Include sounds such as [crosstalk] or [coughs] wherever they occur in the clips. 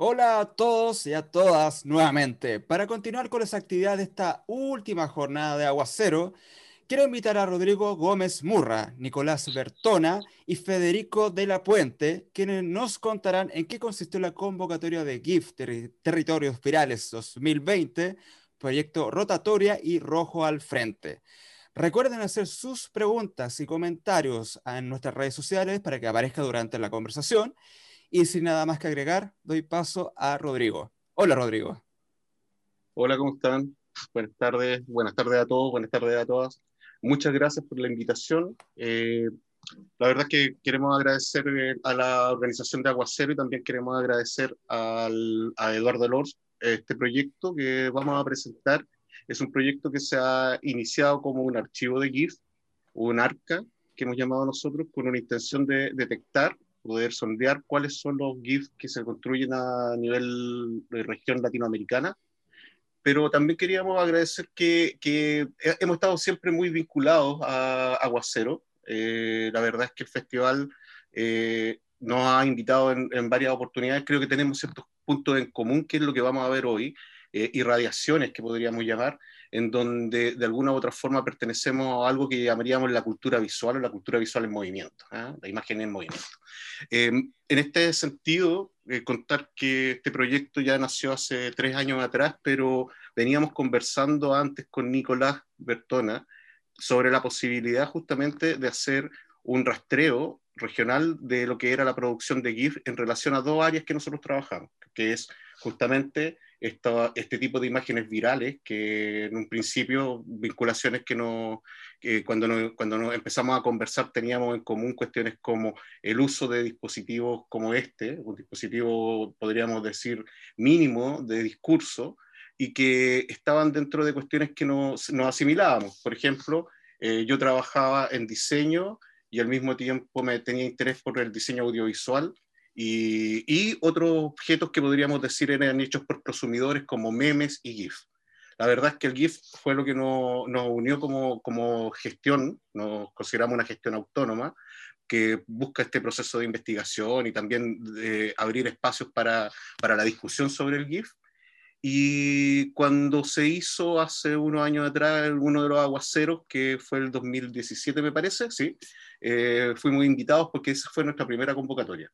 Hola a todos y a todas nuevamente. Para continuar con las actividades de esta última jornada de Aguacero, quiero invitar a Rodrigo Gómez Murra, Nicolás Bertona y Federico de la Puente, quienes nos contarán en qué consistió la convocatoria de GIF Territorios Virales 2020, proyecto Rotatoria y Rojo al Frente. Recuerden hacer sus preguntas y comentarios en nuestras redes sociales para que aparezca durante la conversación y sin nada más que agregar, doy paso a Rodrigo. Hola, Rodrigo. Hola, ¿cómo están? Buenas tardes, buenas tardes a todos, buenas tardes a todas. Muchas gracias por la invitación. Eh, la verdad es que queremos agradecer eh, a la organización de Aguacero y también queremos agradecer al, a Eduardo Lors este proyecto que vamos a presentar. Es un proyecto que se ha iniciado como un archivo de GIF, un ARCA, que hemos llamado nosotros, con una intención de detectar poder sondear cuáles son los GIFs que se construyen a nivel de región latinoamericana. Pero también queríamos agradecer que, que hemos estado siempre muy vinculados a Aguacero. Eh, la verdad es que el festival eh, nos ha invitado en, en, varias oportunidades. Creo que tenemos ciertos puntos en común, que es lo que vamos a ver hoy, eh, irradiaciones que podríamos llamar, en donde de alguna u otra forma pertenecemos a algo que llamaríamos la cultura visual o la cultura visual en movimiento, ¿eh? la imagen en movimiento. Eh, en este sentido, eh, contar que este proyecto ya nació hace tres años atrás, pero veníamos conversando antes con Nicolás Bertona sobre la posibilidad justamente de hacer un rastreo regional de lo que era la producción de GIF en relación a dos áreas que nosotros trabajamos, que es justamente este tipo de imágenes virales, que en un principio vinculaciones que, no, que cuando, no, cuando empezamos a conversar teníamos en común cuestiones como el uso de dispositivos como este, un dispositivo, podríamos decir, mínimo de discurso, y que estaban dentro de cuestiones que nos, nos asimilábamos. Por ejemplo, eh, yo trabajaba en diseño y al mismo tiempo me tenía interés por el diseño audiovisual y, otros objetos que podríamos decir eran hechos por consumidores como memes y GIF. La verdad es que el GIF fue lo que nos, unió como, como gestión, nos consideramos una gestión autónoma, que busca este proceso de investigación y también de abrir espacios para, para, la discusión sobre el GIF. Y cuando se hizo hace unos años atrás uno de los aguaceros, que fue el 2017 me parece, sí, eh, fuimos invitados porque esa fue nuestra primera convocatoria.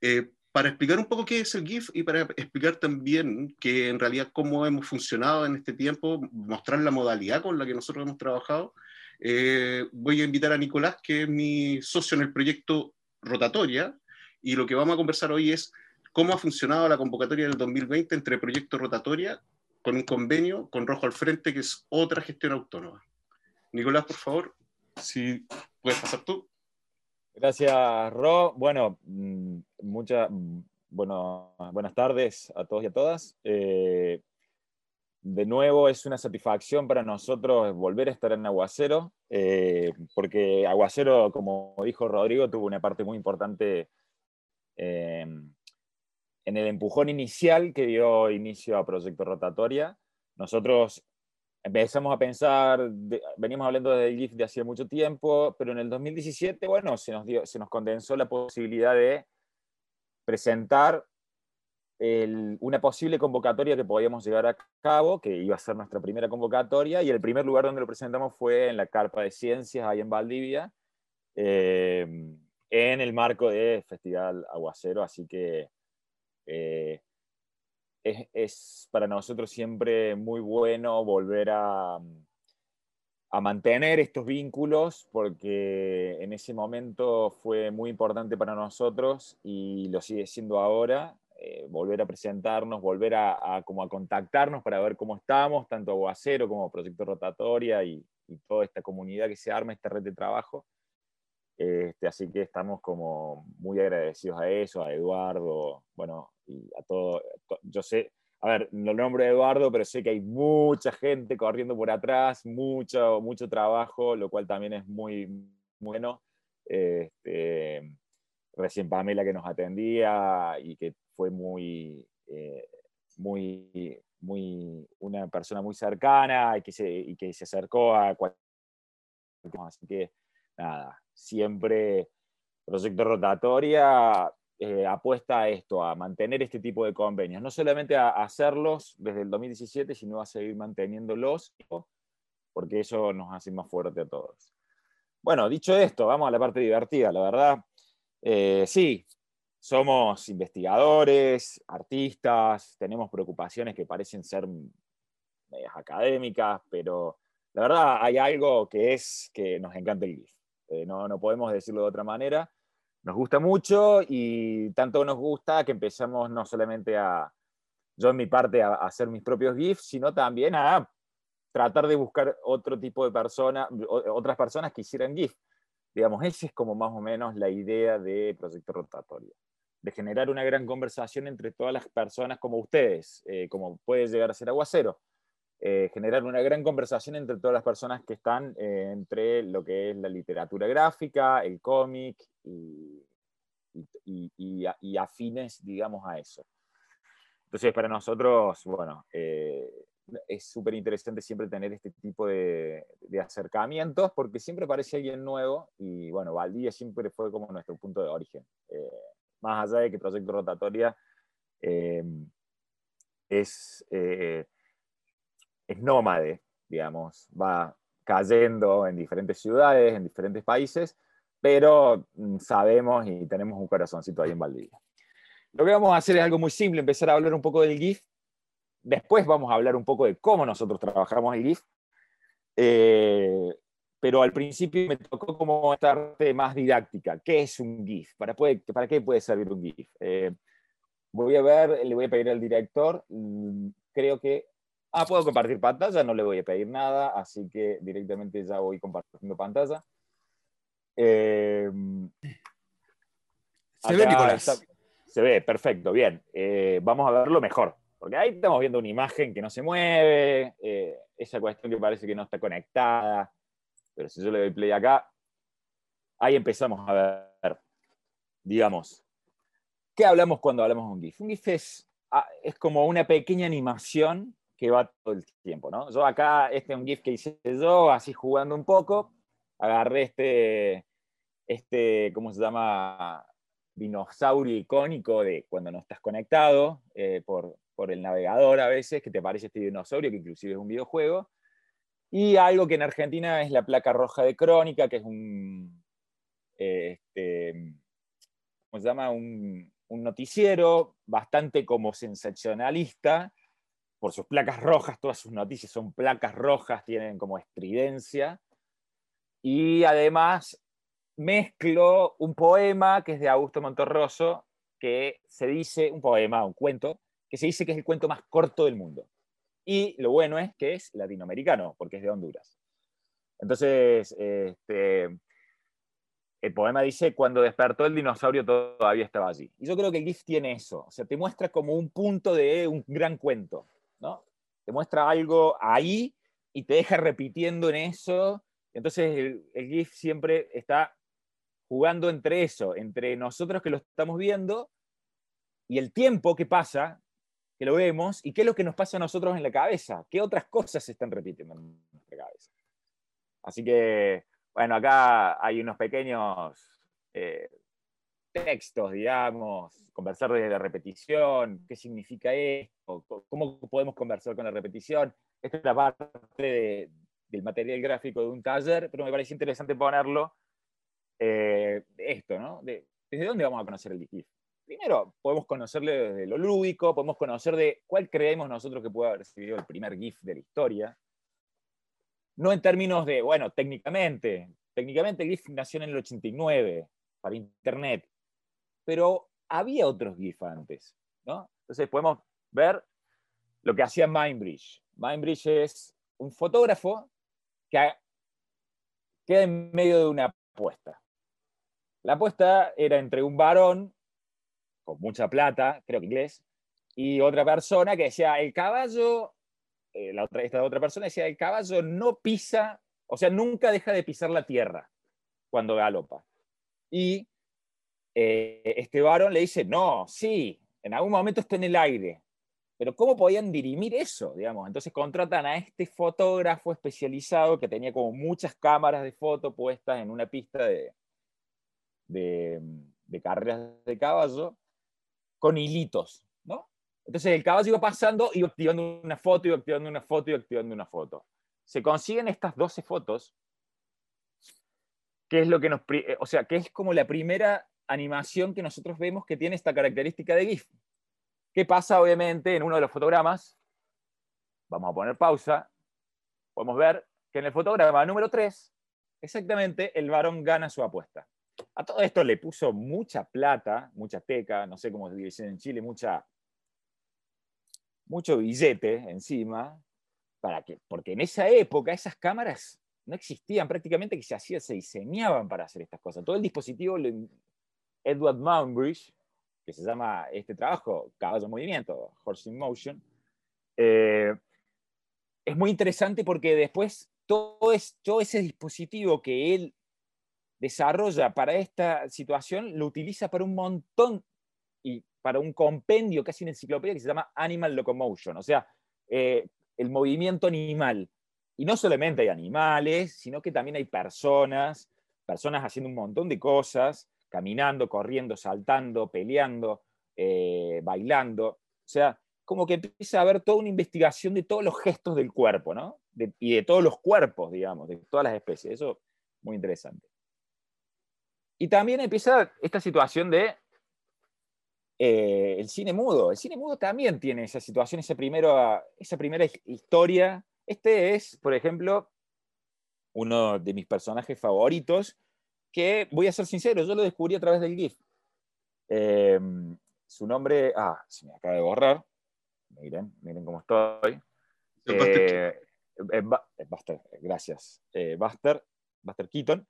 Eh, para explicar un poco qué es el GIF y para explicar también que en realidad cómo hemos funcionado en este tiempo, mostrar la modalidad con la que nosotros hemos trabajado, eh, voy a invitar a Nicolás, que es mi socio en el proyecto Rotatoria, y lo que vamos a conversar hoy es cómo ha funcionado la convocatoria del 2020 entre Proyecto Rotatoria con un convenio con Rojo al Frente, que es otra gestión autónoma. Nicolás, por favor, si puedes pasar tú. Gracias, Ro. Bueno, mm, muchas mm, bueno, buenas tardes a todos y a todas. Eh, de nuevo, es una satisfacción para nosotros volver a estar en Aguacero, eh, porque Aguacero, como dijo Rodrigo, tuvo una parte muy importante em, en el empujón inicial que dio inicio a Proyecto Rotatoria. Nosotros empezamos a pensar, veníamos hablando del GIF de hace mucho tiempo, pero en el 2017, bueno, se nos, dio, se nos condensó la posibilidad de presentar una posible convocatoria que podíamos llevar a cabo, que iba a ser nuestra primera convocatoria, y el primer lugar donde lo presentamos fue en la Carpa de Ciencias, ahí en Valdivia, eh, en el marco de Festival Aguacero, así que eh, es, para nosotros siempre muy bueno volver a, a mantener estos vínculos porque en ese momento fue muy importante para nosotros y lo sigue siendo ahora. Eh, volver a presentarnos, volver a, como a contactarnos para ver cómo estamos, tanto Aguacero como Proyecto Rotatoria y, toda esta comunidad que se arma, esta red de trabajo. Este, así que estamos como muy agradecidos a eso, a Eduardo, bueno, y a todo, yo sé, a ver, no nombro a Eduardo, pero sé que hay mucha gente corriendo por atrás, mucho, mucho trabajo, lo cual también es muy bueno. Este, recién Pamela que nos atendía y que fue muy, eh, muy, muy, una persona muy cercana y que se, y que se acercó a cualquier Así que, nada, siempre proyecto rotatoria eh, apuesta a esto, a mantener este tipo de convenios, no solamente a, hacerlos desde el 2017, sino a seguir manteniéndolos, porque eso nos hace más fuerte a todos. Bueno, dicho esto, vamos a la parte divertida, la verdad. Eh, sí, somos investigadores, artistas, tenemos preocupaciones que parecen ser medias académicas, pero la verdad hay algo que es que nos encanta el GIF. Eh, no, no podemos decirlo de otra manera nos gusta mucho y tanto nos gusta que empezamos no solamente a, yo en mi parte, a, hacer mis propios GIFs, sino también a tratar de buscar otro tipo de personas, otras personas que hicieran GIF. Digamos, esa es como más o menos la idea de Proyecto Rotatorio, de generar una gran conversación entre todas las personas como ustedes, eh, como puede llegar a ser Aguacero. Eh, generar una gran conversación entre todas las personas que están eh, entre lo que es la literatura gráfica, el cómic y, y, afines, digamos, a eso. Entonces, para nosotros, bueno, eh, es súper interesante siempre tener este tipo de, de, acercamientos porque siempre parece alguien nuevo y, bueno, Valdivia siempre fue como nuestro punto de origen. más allá de que Proyecto Rotatoria es es nómade, digamos, va cayendo en diferentes ciudades, en diferentes países, pero mm, sabemos y tenemos un corazoncito ahí en Valdivia. Lo que vamos a hacer es algo muy simple, empezar a hablar un poco del GIF. Después vamos a hablar un poco de cómo nosotros trabajamos el GIF. Eh, pero al principio me tocó como esta parte más didáctica. ¿Qué es un GIF? ¿Para, para qué puede servir un GIF? Eh, voy a ver, le voy a pedir al director, mm, creo que Ah, puedo compartir pantalla, no le voy a pedir nada, así que directamente ya voy compartiendo pantalla. Eh, se ve, Nicolás. se ve, perfecto, bien. Eh, vamos a verlo mejor, porque ahí estamos viendo una imagen que no se mueve, eh, esa cuestión que parece que no está conectada, pero si yo le doy play acá, ahí empezamos a ver, digamos, ¿qué hablamos cuando hablamos de un GIF? Un GIF es, ah, es como una pequeña animación que va todo el tiempo, ¿no? Yo acá, este es un GIF que hice yo, así jugando un poco, agarré este, este ¿cómo se llama? Dinosaurio icónico de cuando no estás conectado eh, por, por el navegador a veces, que te aparece este dinosaurio, que inclusive es un videojuego, y algo que en Argentina es la placa roja de Crónica, que es un, este, ¿cómo se llama? Un, un noticiero bastante como sensacionalista, por sus placas rojas, todas sus noticias son placas rojas, tienen como estridencia. Y además mezclo un poema que es de Augusto Montorroso, que se dice, un poema, un cuento, que se dice que es el cuento más corto del mundo. Y lo bueno es que es latinoamericano, porque es de Honduras. Entonces, este, el poema dice, cuando despertó el dinosaurio todavía estaba allí. Y yo creo que el GIF tiene eso, o sea, te muestra como un punto de un gran cuento. ¿no? Te muestra algo ahí y te deja repitiendo en eso. Entonces el, GIF siempre está jugando entre eso, entre nosotros que lo estamos viendo y el tiempo que pasa, que lo vemos, y qué es lo que nos pasa a nosotros en la cabeza, qué otras cosas se están repitiendo en nuestra cabeza. Así que, bueno, acá hay unos pequeños eh, textos, digamos, conversar desde la repetición, qué significa esto, cómo podemos conversar con la repetición. Esta es la parte del material gráfico de un taller, pero me parece interesante ponerlo eh, esto, ¿no? ¿Desde dónde vamos a conocer el GIF? Primero, podemos conocerle desde lo lúdico, podemos conocer de cuál creemos nosotros que puede haber sido el primer GIF de la historia. No en términos de, bueno, técnicamente, técnicamente el GIF nació en el 89 para Internet, pero había otros GIF antes, ¿no? Entonces podemos ver lo que hacía Mindbridge. Mindbridge es un fotógrafo que queda en medio de una apuesta. La apuesta era entre un varón con mucha plata, creo que inglés, y otra persona que decía, el caballo, eh, la otra, esta otra persona decía, el caballo no pisa, o sea, nunca deja de pisar la tierra cuando galopa. Y eh, este varón le dice, no, sí, en algún momento está en el aire. Pero ¿cómo podían dirimir eso? Digamos? Entonces contratan a este fotógrafo especializado que tenía como muchas cámaras de foto puestas en una pista de, carreras de caballo con hilitos, ¿no? Entonces el caballo iba pasando, iba activando una foto, iba activando una foto, iba activando una foto. Se consiguen estas 12 fotos, que es lo que nos, eh, o sea, que es como la primera animación que nosotros vemos que tiene esta característica de GIF. ¿Qué pasa, obviamente, en uno de los fotogramas? Vamos a poner pausa. Podemos ver que en el fotograma número 3, exactamente, el varón gana su apuesta. A todo esto le puso mucha plata, mucha teca, no sé cómo se dice en Chile, mucha, mucho billete encima, para que, porque en esa época esas cámaras no existían prácticamente, que se hacían, se diseñaban para hacer estas cosas. Todo el dispositivo, Edward Mountbridge, que se llama este trabajo, Caballo en Movimiento, Horse in Motion, eh, es muy interesante porque después todo, es, todo ese dispositivo que él desarrolla para esta situación lo utiliza para un montón y para un compendio, casi una enciclopedia que se llama Animal Locomotion, o sea, eh, el movimiento animal. Y no solamente hay animales, sino que también hay personas, personas haciendo un montón de cosas, caminando, corriendo, saltando, peleando, eh, bailando. O sea, como que empieza a haber toda una investigación de todos los gestos del cuerpo, ¿no? y de todos los cuerpos, digamos, de todas las especies. Eso muy interesante. Y también empieza esta situación de eh, el cine mudo. El cine mudo también tiene esa situación, esa, esa primera historia. Este es, por ejemplo, uno de mis personajes favoritos, que voy a ser sincero, yo lo descubrí a través del GIF. Eh, su nombre, ah, se me acaba de borrar. Miren, miren cómo estoy. Eh, Buster, gracias. Buster, Buster Keaton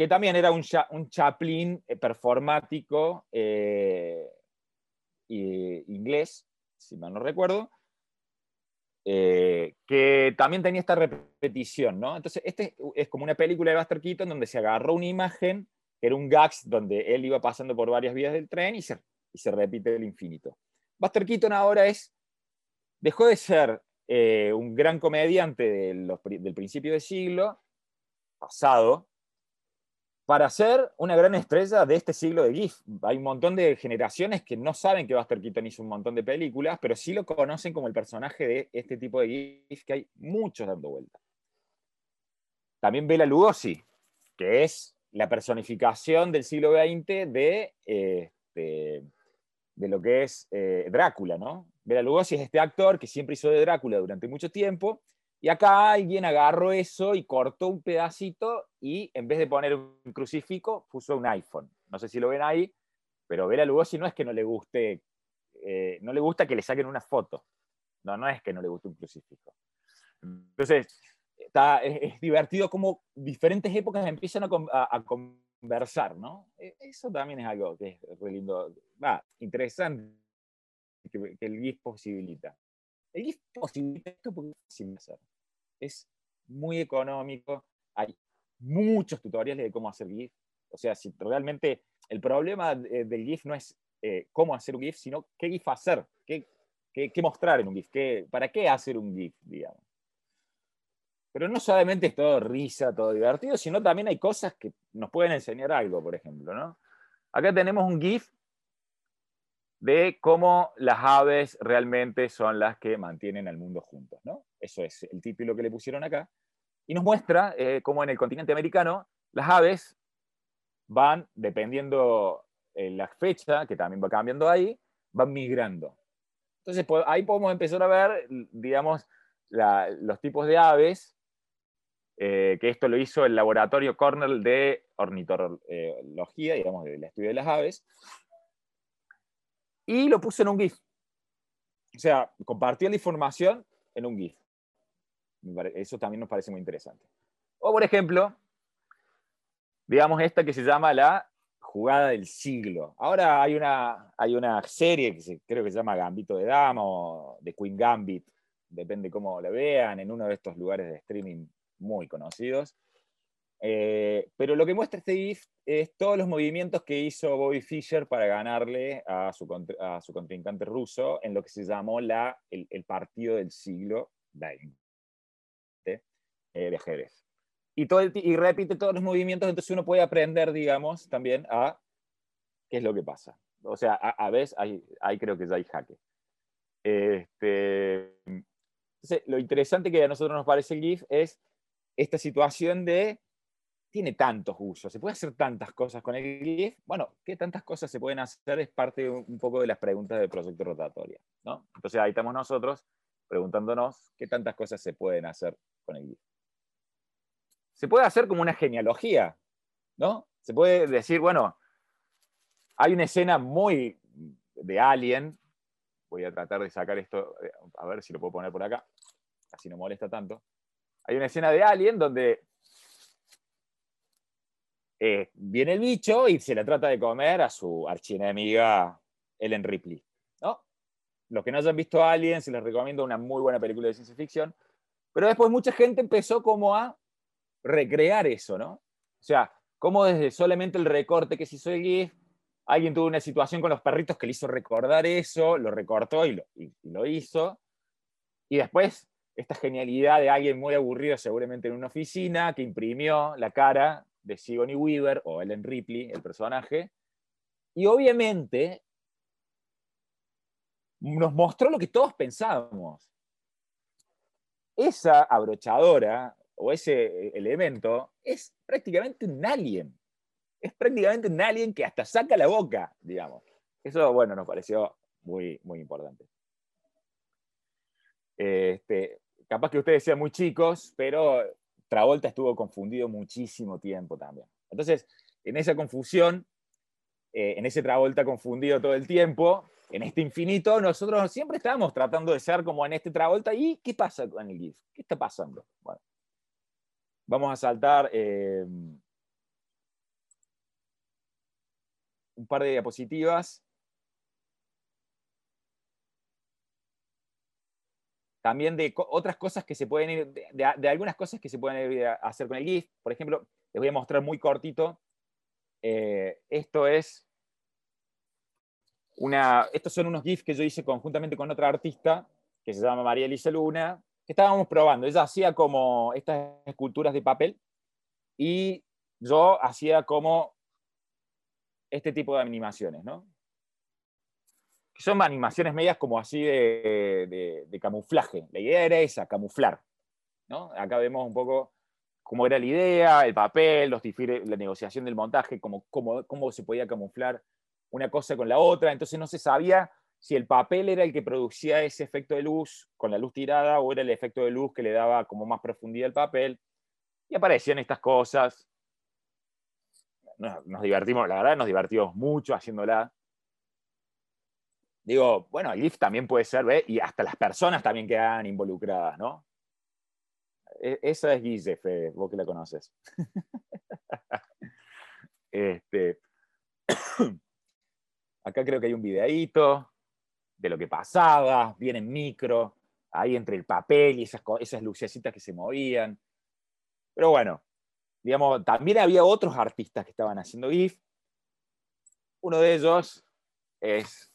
que también era un, un Chaplin eh, performático eh, inglés, si mal no recuerdo, eh, que también tenía esta repetición, ¿no? Entonces, este es como una película de Buster Keaton donde se agarró una imagen, que era un gags donde él iba pasando por varias vías del tren y se, y se repite el infinito. Buster Keaton ahora es, dejó de ser un gran comediante del principio del siglo pasado, para ser una gran estrella de este siglo de GIF. Hay un montón de generaciones que no saben que Buster Keaton hizo un montón de películas, pero sí lo conocen como el personaje de este tipo de GIF que hay muchos dando vuelta. También Bela Lugosi, que es la personificación del siglo XX de, este, de lo que es eh, Drácula, ¿no? Bela Lugosi es este actor que siempre hizo de Drácula durante mucho tiempo y acá alguien agarró eso y cortó un pedacito y en vez de poner un crucifijo, puso un iPhone. No sé si lo ven ahí, pero Bela Lugosi no es que no le guste, eh, no le gusta que le saquen una foto. No, no es que no le guste un crucifijo. Entonces, está, es, divertido como diferentes épocas empiezan a, conversar, ¿no? E, eso también es algo que es re lindo, va, interesante que, el GIF posibilita. El GIF posibilita esto porque es fácil hacer. Es muy económico, hay muchos tutoriales de cómo hacer GIF. O sea, si realmente el problema del GIF no es eh, cómo hacer un GIF, sino qué GIF hacer, qué, qué, mostrar en un GIF, qué, para qué hacer un GIF, digamos. Pero no solamente es todo risa, todo divertido, sino también hay cosas que nos pueden enseñar algo, por ejemplo. ¿no? Acá tenemos un GIF de cómo las aves realmente son las que mantienen al mundo juntos. ¿no? Eso es el título que le pusieron acá. Y nos muestra eh, cómo en el continente americano las aves van, dependiendo eh, la fecha, que también va cambiando ahí, van migrando. Entonces ahí podemos empezar a ver, digamos, los tipos de aves, eh, que esto lo hizo el laboratorio Cornell de ornitología, digamos, del estudio de las aves, y lo puse en un GIF. O sea, compartí la información en un GIF. Eso también nos parece muy interesante. O, por ejemplo, digamos esta que se llama la jugada del siglo. Ahora hay una, hay una serie que creo que se llama Gambito de Dama o de Queen Gambit, depende cómo la vean, en uno de estos lugares de streaming muy conocidos. Eh, pero lo que muestra este GIF es todos los movimientos que hizo Bobby Fischer para ganarle a su, a su contrincante ruso en lo que se llamó la, el, partido del siglo XX eh, de ajedrez. Y, todo y repite todos los movimientos, entonces uno puede aprender, digamos, también a ¿qué es lo que pasa? O sea, a, veces ahí, creo que ya hay jaque. Este, entonces, lo interesante que a nosotros nos parece el GIF es esta situación de tiene tantos usos, se puede hacer tantas cosas con el GIF. Bueno, ¿qué tantas cosas se pueden hacer? Es parte un poco de las preguntas del proyecto rotatoria. ¿no? Entonces ahí estamos nosotros preguntándonos qué tantas cosas se pueden hacer con el GIF. Se puede hacer como una genealogía, ¿no? Se puede decir, bueno, hay una escena muy de Alien, voy a tratar de sacar esto, eh, a ver si lo puedo poner por acá, así no molesta tanto. Hay una escena de Alien donde eh, viene el bicho y se la trata de comer a su archienemiga Ellen Ripley. ¿no? Los que no hayan visto Alien, se les recomiendo una muy buena película de ciencia ficción. Pero después mucha gente empezó como a recrear eso, ¿no? O sea, como desde solamente el recorte que se hizo el GIF, alguien tuvo una situación con los perritos que le hizo recordar eso, lo recortó y lo, y lo hizo. Y después esta genialidad de alguien muy aburrido seguramente en una oficina que imprimió la cara de Sigourney Weaver o Ellen Ripley, el personaje, y obviamente nos mostró lo que todos pensábamos. Esa abrochadora o ese elemento es prácticamente un alien. Es prácticamente un alien que hasta saca la boca, digamos. Eso, bueno, nos pareció muy, muy importante. Este, capaz que ustedes sean muy chicos, pero Travolta estuvo confundido muchísimo tiempo también. Entonces, en esa confusión, eh, en ese Travolta confundido todo el tiempo, en este infinito, nosotros siempre estábamos tratando de ser como en este Travolta. ¿Y qué pasa con el GIF? ¿Qué está pasando? Bueno, vamos a saltar eh, un par de diapositivas. También de otras cosas que se pueden de, algunas cosas que se pueden hacer con el GIF. Por ejemplo, les voy a mostrar muy cortito. Eh, esto es una, estos son unos GIFs que yo hice conjuntamente con otra artista que se llama María Elisa Luna, que estábamos probando. Ella hacía como estas esculturas de papel y yo hacía como este tipo de animaciones, ¿no? Son animaciones medias como así de, camuflaje. La idea era esa, camuflar. Acá vemos un poco cómo era la idea, el papel, la negociación del montaje, cómo, cómo, cómo se podía camuflar una cosa con la otra. Entonces no se sabía si el papel era el que producía ese efecto de luz con la luz tirada o era el efecto de luz que le daba como más profundidad al papel. Y aparecían estas cosas. nos divertimos, la verdad, nos divertimos mucho haciéndola digo, bueno, el GIF también puede ser, ¿ve? y hasta las personas también quedan involucradas, ¿no? E, esa es Guille, vos que la conoces. [laughs] este, [coughs] acá creo que hay un videíto de lo que pasaba, viene en micro, ahí entre el papel y esas, esas lucecitas que se movían. Pero bueno, digamos, también había otros artistas que estaban haciendo GIF. Uno de ellos es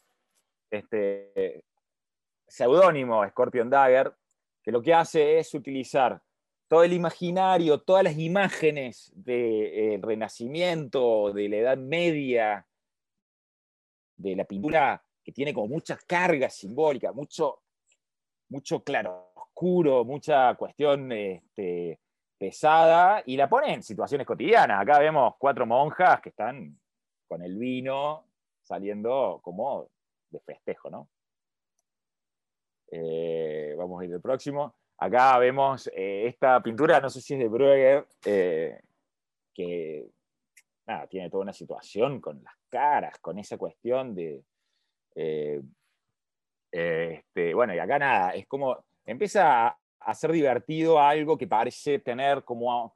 este seudónimo Scorpion Dagger, que lo que hace es utilizar todo el imaginario, todas las imágenes del Renacimiento, de la Edad Media, de la pintura que tiene como mucha carga simbólica, mucho, mucho claro oscuro, mucha cuestión este, pesada, y la pone en situaciones cotidianas. Acá vemos cuatro monjas que están con el vino saliendo como de festejo, ¿no? Eh, vamos a ir al próximo. Acá vemos eh, esta pintura, no sé si es de Bruegger, eh, que tiene toda una situación con las caras, con esa cuestión de... Este, bueno, y acá nada, es como empieza a, a ser divertido algo que parece tener como...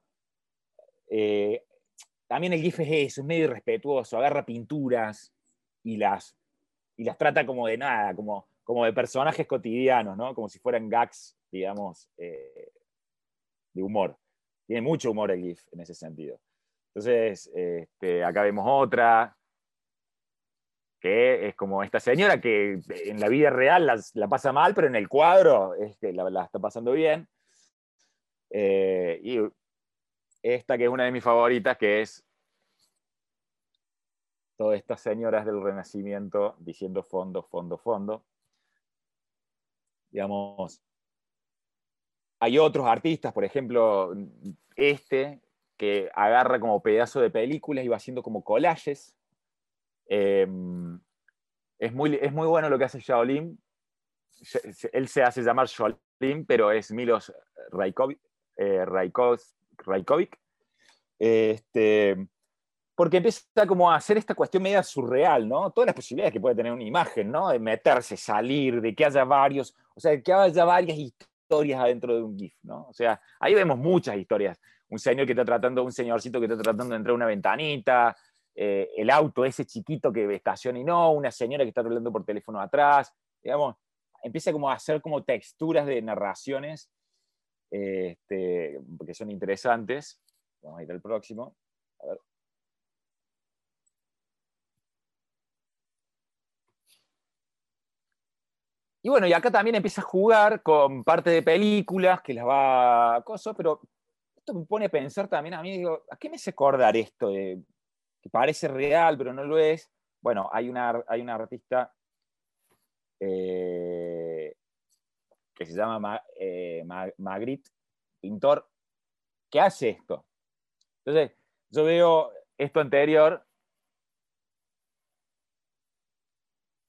también el GIF es eso, es medio irrespetuoso, agarra pinturas y las y las trata como de nada, como, como de personajes cotidianos, ¿no? Como si fueran gags, digamos, eh, de humor. Tiene mucho humor el GIF en ese sentido. Entonces, este, acá vemos otra, que es como esta señora que en la vida real la, pasa mal, pero en el cuadro este, la, está pasando bien. Eh, y esta que es una de mis favoritas, que es todas estas señoras del Renacimiento diciendo fondo, fondo, fondo. Digamos, hay otros artistas, por ejemplo, este, que agarra como pedazo de películas y va haciendo como collages. Em, es, muy, es muy bueno lo que hace Shaolin. Él se hace llamar Shaolin, pero es Milos Raikovic. Eh, Raikovic. Este, porque empieza como a hacer esta cuestión media surreal, ¿no? Todas las posibilidades que puede tener una imagen, ¿no? De meterse, salir, de que haya varios, o sea, de que haya varias historias adentro de un GIF, ¿no? O sea, ahí vemos muchas historias. Un señor que está tratando, un señorcito que está tratando de entrar a una ventanita, eh, el auto ese chiquito que estaciona y no, una señora que está hablando por teléfono atrás, digamos, empieza como a hacer como texturas de narraciones este, que son interesantes. Vamos a ir al próximo. A ver. Y bueno, y acá también empieza a jugar con parte de películas que las va a cosas, pero esto me pone a pensar también a mí, digo, ¿a qué me hace acordar esto que parece real, pero no lo es? Bueno, hay una, hay una artista eh, que se llama eh, Magritte, pintor, que hace esto. Entonces, yo veo esto anterior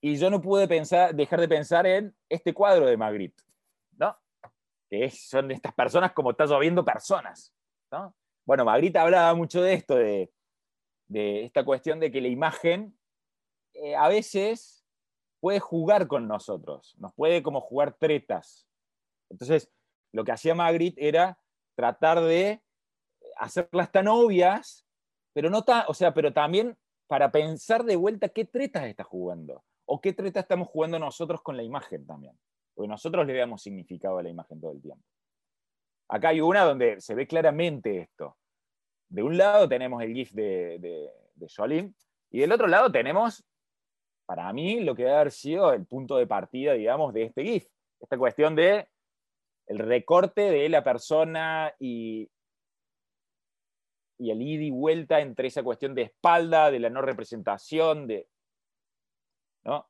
y yo no pude pensar, dejar de pensar en este cuadro de Magritte, ¿no? Que son estas personas como está lloviendo personas, ¿no? Bueno, Magritte hablaba mucho de esto, de, esta cuestión de que la imagen eh, a veces puede jugar con nosotros, nos puede como jugar tretas. Entonces, lo que hacía Magritte era tratar de hacerlas tan obvias, pero no tan, o sea, pero también para pensar de vuelta qué tretas está jugando o qué treta estamos jugando nosotros con la imagen también. Porque nosotros le damos significado a la imagen todo el tiempo. Acá hay una donde se ve claramente esto. De un lado tenemos el GIF de, de, y del otro lado tenemos, para mí, lo que debe haber sido el punto de partida, digamos, de este GIF. Esta cuestión de el recorte de la persona y, y el ida y vuelta entre esa cuestión de espalda, de la no representación, de, ¿no?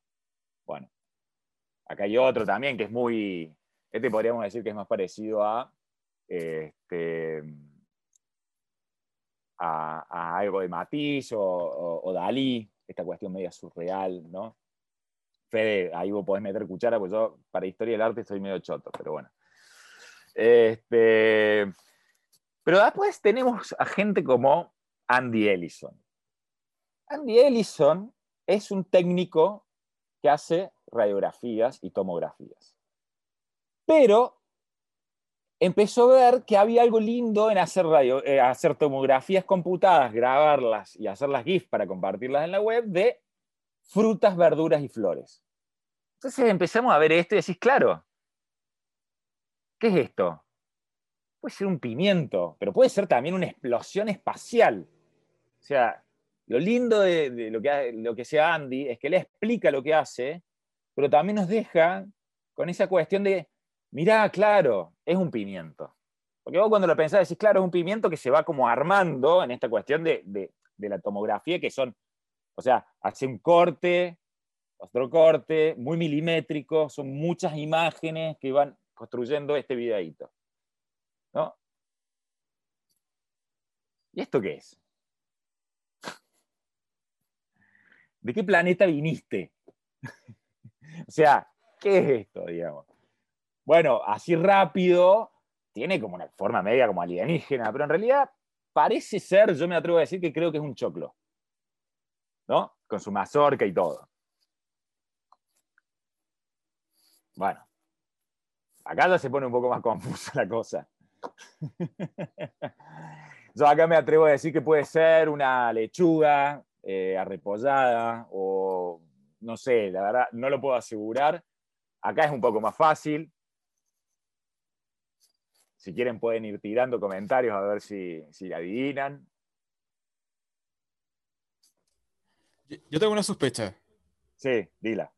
Bueno, acá hay otro también que es muy, este podríamos decir que es más parecido a, este, a, algo de Matisse o, Dalí, esta cuestión media surreal, ¿no? Fede, ahí vos podés meter cuchara, pues yo para historia del arte estoy medio choto, pero bueno. Este, pero después tenemos a gente como Andy Ellison. Andy Ellison es un técnico que hace radiografías y tomografías. Pero empezó a ver que había algo lindo en hacer, radio, eh, hacer tomografías computadas, grabarlas y hacer las GIF para compartirlas en la web de frutas, verduras y flores. Entonces empezamos a ver esto y decís, claro, ¿qué es esto? Puede ser un pimiento, pero puede ser también una explosión espacial. O sea, lo lindo de, lo, que, lo que sea Andy es que él explica lo que hace, pero también nos deja con esa cuestión de, mirá, claro, es un pimiento. Porque vos cuando lo pensás decís, claro, es un pimiento que se va como armando en esta cuestión de, de la tomografía, que son, o sea, hace un corte, otro corte, muy milimétrico, son muchas imágenes que van construyendo este videíto. ¿No? ¿Y esto qué es? ¿De qué planeta viniste? [laughs] o sea, ¿qué es esto, digamos? Bueno, así rápido, tiene como una forma media como alienígena, pero en realidad parece ser, yo me atrevo a decir que creo que es un choclo. ¿No? Con su mazorca y todo. Bueno, acá ya se pone un poco más [laughs] confusa la cosa. [laughs] Yo acá me atrevo a decir que puede ser una lechuga, eh, arrepollada o no sé, la verdad no lo puedo asegurar. Acá es un poco más fácil. Si quieren pueden ir tirando comentarios a ver si, si adivinan. Yo tengo una sospecha. Sí, dila.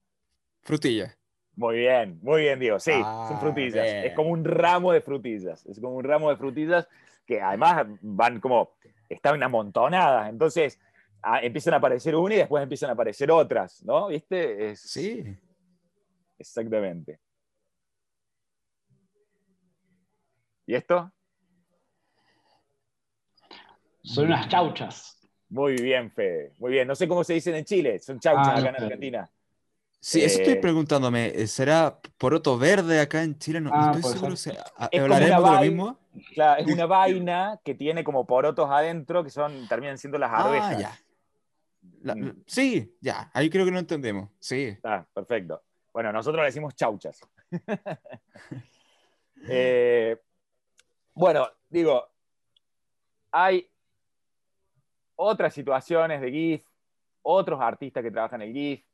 Frutilla. Muy bien, muy bien, Diego. Sí, son ah, frutillas. Es como un ramo de frutillas. Es como un ramo de frutillas que además van como, están amontonadas. Entonces, ah, empiezan a aparecer una y después empiezan a aparecer otras, ¿no? ¿Viste? Es, Sí. Exactamente. ¿Y esto? Son unas chauchas. Muy bien, Fede. Muy bien. No sé cómo se dicen en Chile. Son chauchas Ah, no acá en. Argentina. Sí, eso estoy Eh, preguntándome. eh, ¿Será poroto verde acá en Chile? No, Ah, estoy seguro. si- Es como ¿Hablaremos una de lo vaina. mismo? Claro, es una vaina que tiene como porotos adentro que son, terminan siendo las Ah, arvejas. ya. La- Mm. sí, ya. Ahí creo que no entendemos. Sí. Ah, perfecto. Bueno, nosotros le decimos chauchas. [laughs] Eh, bueno, digo, hay otras situaciones de GIF, otros artistas que trabajan el GIF.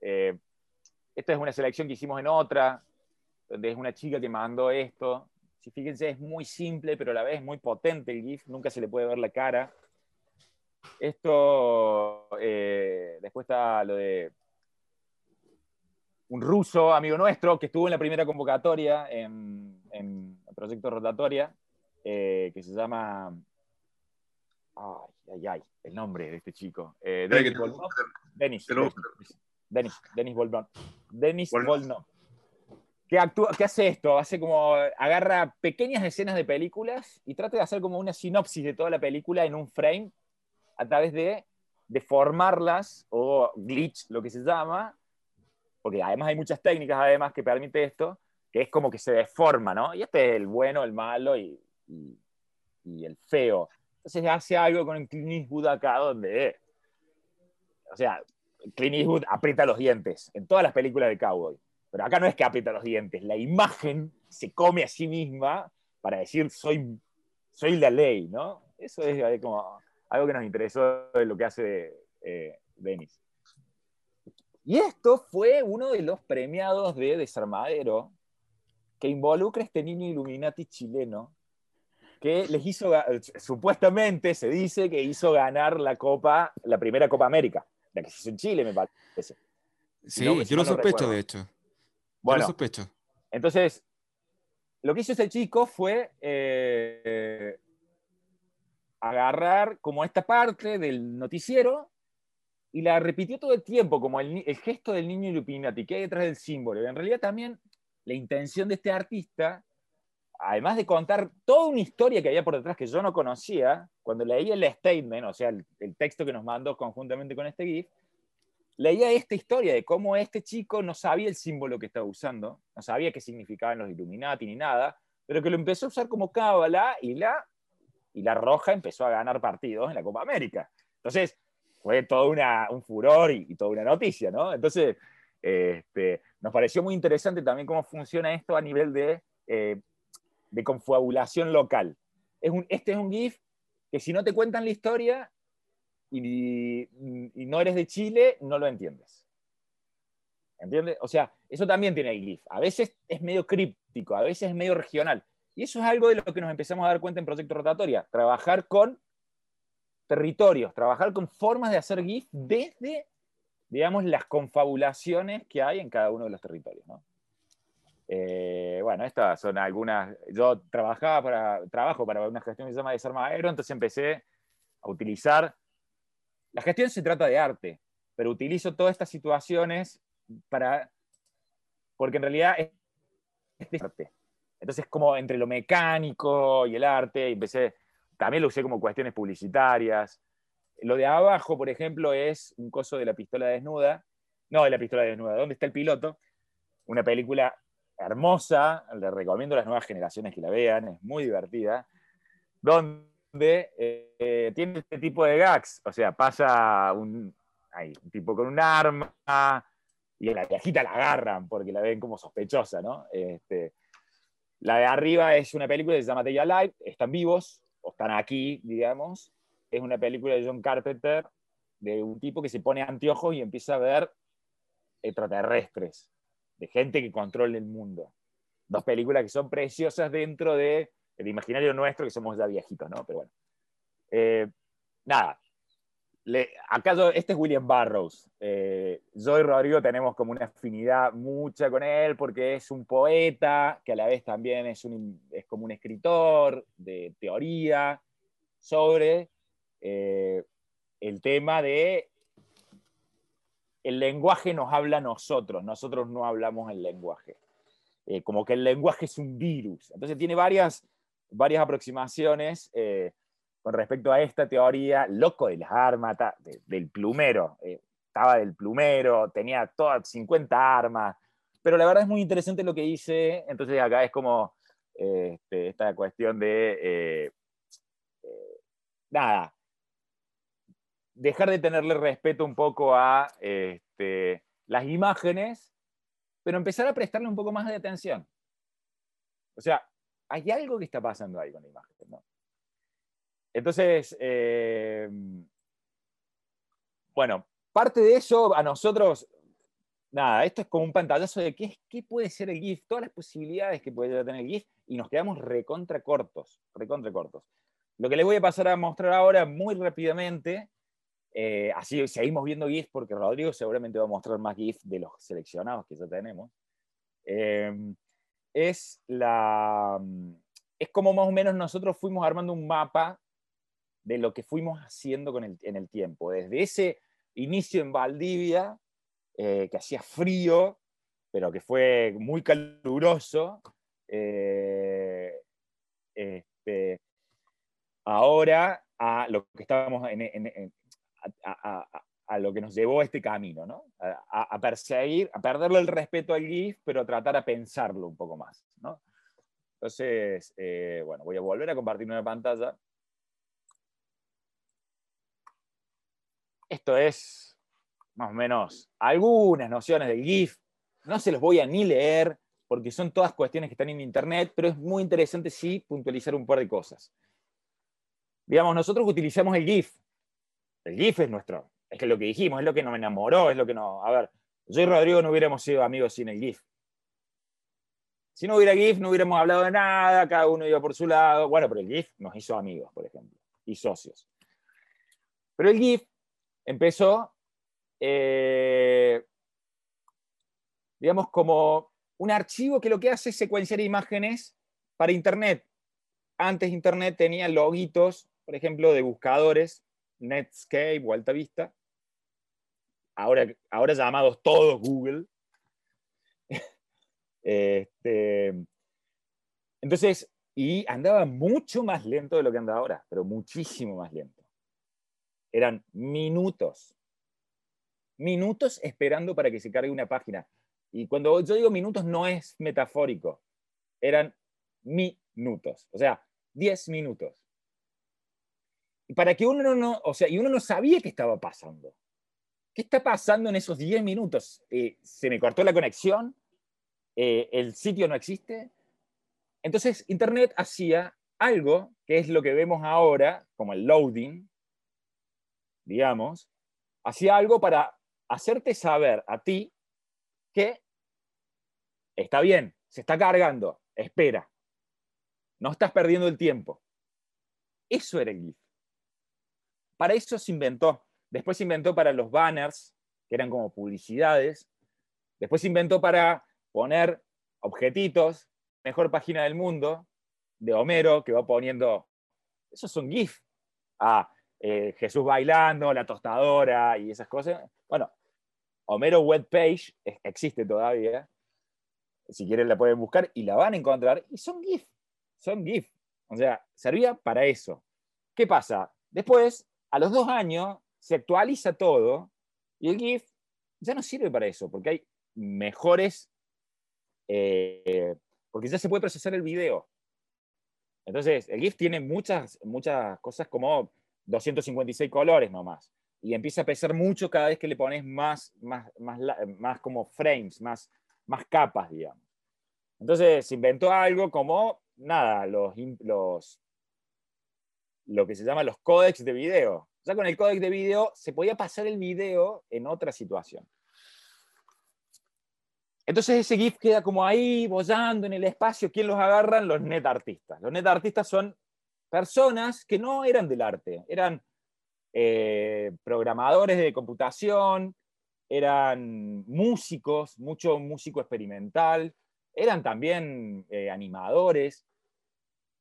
Eh, esta es una selección que hicimos en otra, donde es una chica que mandó esto. Si fíjense, es muy simple, pero a la vez es muy potente el GIF, nunca se le puede ver la cara. Esto, eh, después está lo de un ruso, amigo nuestro, que estuvo en la primera convocatoria en, en el proyecto Rotatoria, eh, que se llama. Ay, ay, ay, el nombre de este chico. Eh, Denis te- Volnov. Denis. Denis, Denis, Denis Volnov. Denis Volnov. Volnov. Que, actúa, que hace esto, hace como, agarra pequeñas escenas de películas y trata de hacer como una sinopsis de toda la película en un frame a través de deformarlas o glitch, lo que se llama, porque además hay muchas técnicas además que permite esto, que es como que se deforma, ¿no? Y este es el bueno, el malo y, y- y el feo. Entonces hace algo con el Clint Eastwood acá donde, o sea, Clint Eastwood aprieta los dientes en todas las películas de cowboy, pero acá no es que aprieta los dientes, la imagen se come a sí misma para decir soy, soy la ley, ¿no? Eso es como algo que nos interesó de lo que hace eh, Denis. Y esto fue uno de los premiados de Desarmadero que involucra a este niño Illuminati chileno que les hizo, supuestamente se dice que hizo ganar la Copa, la primera Copa América, la que se hizo en Chile, me parece. Sí, no, si yo lo no sospecho, recuerdo. de hecho. Yo Bueno, lo sospecho. entonces, lo que hizo este chico fue eh, agarrar como esta parte del noticiero y la repitió todo el tiempo, como el, el gesto del niño Illuminati, que hay detrás del símbolo. En realidad también la intención de este artista, además de contar toda una historia que había por detrás que yo no conocía, cuando leí el statement, o sea, el, el texto que nos mandó conjuntamente con este GIF, leía esta historia de cómo este chico no sabía el símbolo que estaba usando, no sabía qué significaban los Illuminati ni nada, pero que lo empezó a usar como cábala y la, y la roja empezó a ganar partidos en la Copa América. Entonces, fue todo una, un furor y, toda una noticia, ¿no? Entonces, este, nos pareció muy interesante también cómo funciona esto a nivel de, eh, de confabulación local. Es un, este es un GIF que si no te cuentan la historia y, no eres de Chile, no lo entiendes. ¿Entiendes? O sea, eso también tiene GIF. A veces es medio críptico, a veces es medio regional. Y eso es algo de lo que nos empezamos a dar cuenta en Proyecto Rotatoria. Trabajar con territorios, trabajar con formas de hacer GIF desde, digamos, las confabulaciones que hay en cada uno de los territorios. Eh, bueno, estas son algunas. Yo trabajaba para, trabajo para una gestión que se llama Desarmadero, entonces empecé a utilizar. La gestión se trata de arte, pero utilizo todas estas situaciones para. Porque en realidad es, arte. Entonces, como entre lo mecánico y el arte, empecé. También lo usé como cuestiones publicitarias. Lo de abajo, por ejemplo, es un coso de la pistola desnuda. No, de la pistola desnuda. ¿Dónde está el piloto? Una película hermosa, le recomiendo a las nuevas generaciones que la vean, es muy divertida, donde eh, tiene este tipo de gags, o sea, pasa un tipo con un arma y a la viejita la agarran porque la ven como sospechosa, ¿no? Este, la de arriba es una película que se llama Day Alive, están vivos, o están aquí, digamos, es una película de John Carpenter, de un tipo que se pone anteojos y empieza a ver extraterrestres de gente que controla el mundo. Dos películas que son preciosas dentro del el imaginario nuestro, que somos ya viejitos, ¿no? Pero bueno. Eh, nada. Le, este es William Barrows. Eh, yo y Rodrigo tenemos como una afinidad mucha con él porque es un poeta que a la vez también es, un, es como un escritor de teoría sobre eh, el tema de el lenguaje nos habla a nosotros, nosotros no hablamos el lenguaje. Eh, como que el lenguaje es un virus. Entonces tiene varias, varias aproximaciones con respecto a esta teoría, loco de las armas, del plumero. Eh, estaba del plumero, tenía todas 50 armas, pero la verdad es muy interesante lo que dice, entonces acá es como este, esta cuestión de, nada, dejar de tenerle respeto un poco a este, las imágenes, pero empezar a prestarle un poco más de atención. O sea, hay algo que está pasando ahí con la imagen. ¿no? Entonces, eh, bueno, parte de eso a nosotros, nada, esto es como un pantallazo de qué, qué puede ser el GIF, todas las posibilidades que puede tener el GIF, y nos quedamos recontra cortos, recontra cortos. Lo que les voy a pasar a mostrar ahora muy rápidamente eh, así seguimos viendo GIF porque Rodrigo seguramente va a mostrar más GIF de los seleccionados que ya tenemos. Em, es, la, es como más o menos nosotros fuimos armando un mapa de lo que fuimos haciendo con el, en el tiempo. Desde ese inicio en Valdivia, eh, que hacía frío, pero que fue muy caluroso, eh, este, ahora a lo que estábamos en, a, lo que nos llevó a este camino, ¿no? a, perseguir, a perderle el respeto al GIF, pero tratar a pensarlo un poco más. ¿no? Entonces, eh, bueno, voy a volver a compartir una pantalla. Esto es más o menos algunas nociones del GIF. No se los voy a ni leer porque son todas cuestiones que están en Internet, pero es muy interesante sí puntualizar un par de cosas. Digamos, nosotros utilizamos el GIF el GIF es nuestro, es lo que dijimos, es lo que nos enamoró, es lo que nos... A ver, yo y Rodrigo no hubiéramos sido amigos sin el GIF. Si no hubiera GIF, no hubiéramos hablado de nada, cada uno iba por su lado. Bueno, pero el GIF nos hizo amigos, por ejemplo, y socios. Pero el GIF empezó, eh, digamos, como un archivo que lo que hace es secuenciar imágenes para Internet. Antes Internet tenía logitos, por ejemplo, de buscadores Netscape o Altavista, ahora, ahora llamados todos Google. [laughs] este, entonces, y andaba mucho más lento de lo que anda ahora, pero muchísimo más lento. Eran minutos, minutos esperando para que se cargue una página. Y cuando yo digo minutos no es metafórico, eran minutos, o sea, 10 minutos. Y para que uno no, o sea, y uno no sabía qué estaba pasando. ¿Qué está pasando en esos 10 minutos? Eh, ¿Se me cortó la conexión? Eh, ¿El sitio no existe? Entonces, Internet hacía algo que es lo que vemos ahora, como el loading, digamos, hacía algo para hacerte saber a ti que está bien, se está cargando, espera, no estás perdiendo el tiempo. Eso era el GIF. Para eso se inventó. Después se inventó para los banners, que eran como publicidades. Después se inventó para poner objetitos, mejor página del mundo, de Homero, que va poniendo, esos son GIF, a eh, Jesús bailando, la tostadora y esas cosas. Bueno, Homero Web Page existe todavía. Si quieren la pueden buscar y la van a encontrar. Y son GIF, son GIF. O sea, servía para eso. ¿Qué pasa? Después a los dos años se actualiza todo y el GIF ya no sirve para eso, porque hay mejores, eh, porque ya se puede procesar el video. Entonces, el GIF tiene muchas, muchas cosas como 256 colores nomás. Y empieza a pesar mucho cada vez que le pones más, más, más, más como frames, más, más capas, digamos. Entonces se inventó algo como, nada, los, los lo que se llama los códecs de video. Ya con el códec de video se podía pasar el video en otra situación. Entonces ese GIF queda como ahí, bollando en el espacio. ¿Quién los agarran? Los net artistas. Los net artistas son personas que no eran del arte, eran eh, programadores de computación, eran músicos, mucho músico experimental, eran también eh, animadores,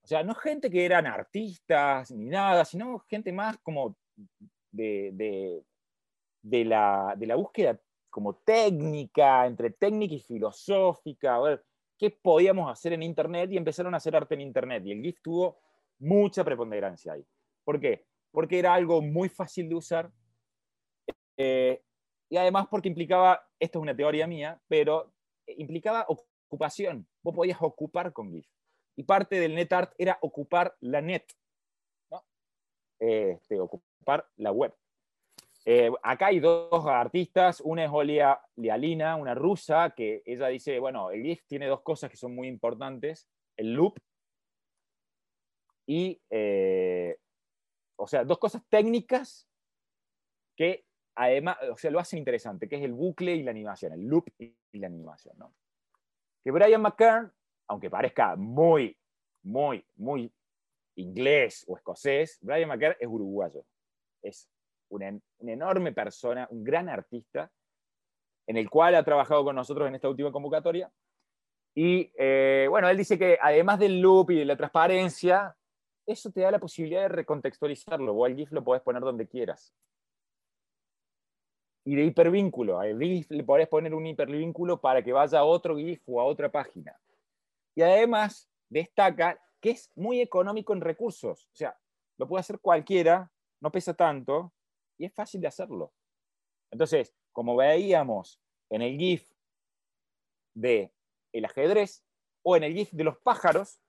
o sea, no gente que eran artistas ni nada, sino gente más como de, de, la, de la búsqueda como técnica, entre técnica y filosófica, a ver qué podíamos hacer en Internet y empezaron a hacer arte en Internet. Y el GIF tuvo mucha preponderancia ahí. ¿Por qué? Porque era algo muy fácil de usar eh, y además porque implicaba, esto es una teoría mía, pero implicaba ocupación. Vos podías ocupar con GIF. Y parte del NetArt era ocupar la net, este, ocupar la web. Eh, acá hay dos artistas, una es Olia Lialina, una rusa, que ella dice, bueno, el GIF tiene dos cosas que son muy importantes, el loop y, eh, o sea, dos cosas técnicas que además, o sea, lo hacen interesante, que es el bucle y la animación, el loop y la animación, ¿no? Que Brian McKern, aunque parezca muy, muy, muy inglés o escocés, Brian McKern es uruguayo. Es una, enorme persona, un gran artista, en el cual ha trabajado con nosotros en esta última convocatoria. Y eh, bueno, él dice que además del loop y de la transparencia, eso te da la posibilidad de recontextualizarlo. O al GIF lo podés poner donde quieras. Y de hipervínculo. Al GIF le podés poner un hipervínculo para que vaya a otro GIF o a otra página. Y además destaca que es muy económico en recursos. O sea, lo puede hacer cualquiera, no pesa tanto, y es fácil de hacerlo. Entonces, como veíamos en el GIF de el ajedrez o en el GIF de los pájaros,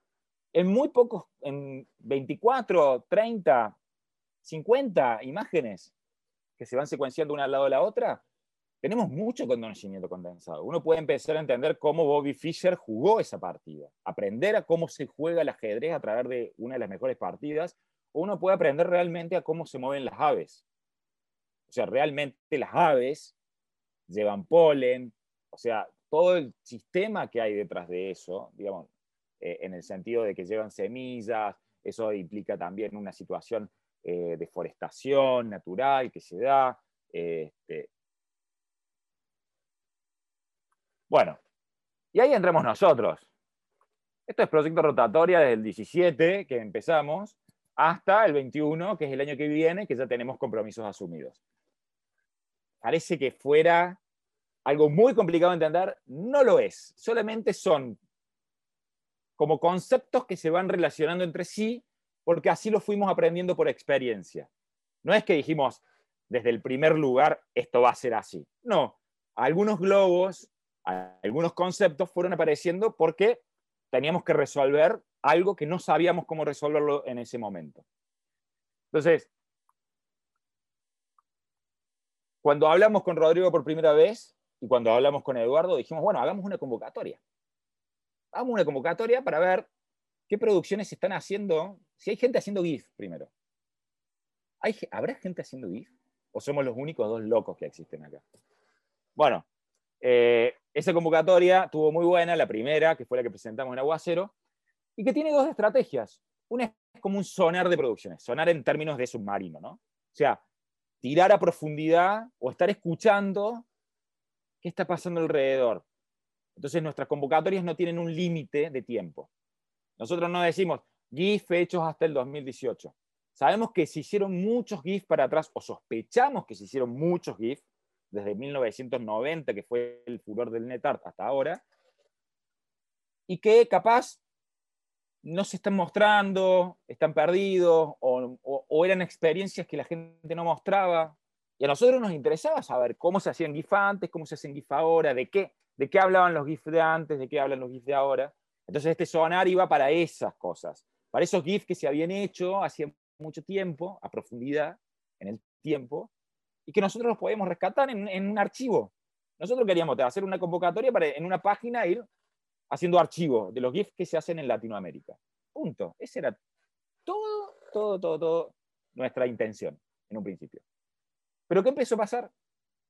en muy pocos, en 24, 30, 50 imágenes que se van secuenciando una al lado de la otra, tenemos mucho conocimiento condensado. Uno puede empezar a entender cómo Bobby Fischer jugó esa partida, aprender a cómo se juega el ajedrez a través de una de las mejores partidas, o uno puede aprender realmente a cómo se mueven las aves. O sea, realmente las aves llevan polen, o sea, todo el sistema que hay detrás de eso, digamos, eh, en el sentido de que llevan semillas, eso implica también una situación eh, de forestación natural que se da. Este. Bueno, y ahí entramos nosotros. Esto es proyecto rotatoria desde el 17 que empezamos hasta el 21, que es el año que viene, que ya tenemos compromisos asumidos parece que fuera algo muy complicado de entender, no lo es. Solamente son como conceptos que se van relacionando entre sí porque así lo fuimos aprendiendo por experiencia. No es que dijimos desde el primer lugar esto va a ser así. No, algunos globos, algunos conceptos fueron apareciendo porque teníamos que resolver algo que no sabíamos cómo resolverlo en ese momento. Entonces, Cuando hablamos con Rodrigo por primera vez y cuando hablamos con Eduardo, dijimos, bueno, hagamos una convocatoria. Hagamos una convocatoria para ver qué producciones se están haciendo, si hay gente haciendo GIF primero. ¿Hay, ¿Habrá gente haciendo GIF? ¿O somos los únicos dos locos que existen acá? Bueno, eh, esa convocatoria tuvo muy buena, la primera, que fue la que presentamos en Aguacero, y que tiene dos estrategias. Una es como un sonar de producciones, sonar en términos de submarino, ¿no? O sea, tirar a profundidad o estar escuchando qué está pasando alrededor. Entonces nuestras convocatorias no tienen un límite de tiempo. Nosotros no decimos GIF hechos hasta el 2018. Sabemos que se hicieron muchos GIF para atrás, o sospechamos que se hicieron muchos GIF desde 1990, que fue el furor del NetArt, hasta ahora, y que capaz no se están mostrando, están perdidos, o, eran experiencias que la gente no mostraba. Y a nosotros nos interesaba saber cómo se hacían GIF antes, cómo se hacen GIF ahora, de qué, de qué hablaban los GIF de antes, de qué hablan los GIF de ahora. Entonces este sonar iba para esas cosas, para esos GIF que se habían hecho hacía mucho tiempo, a profundidad, en el tiempo, y que nosotros los podíamos rescatar en, en un archivo. Nosotros queríamos hacer una convocatoria para en una página ir haciendo archivos de los GIFs que se hacen en Latinoamérica. Punto. Esa era todo, todo, todo, todo nuestra intención en un principio. Pero ¿qué empezó a pasar?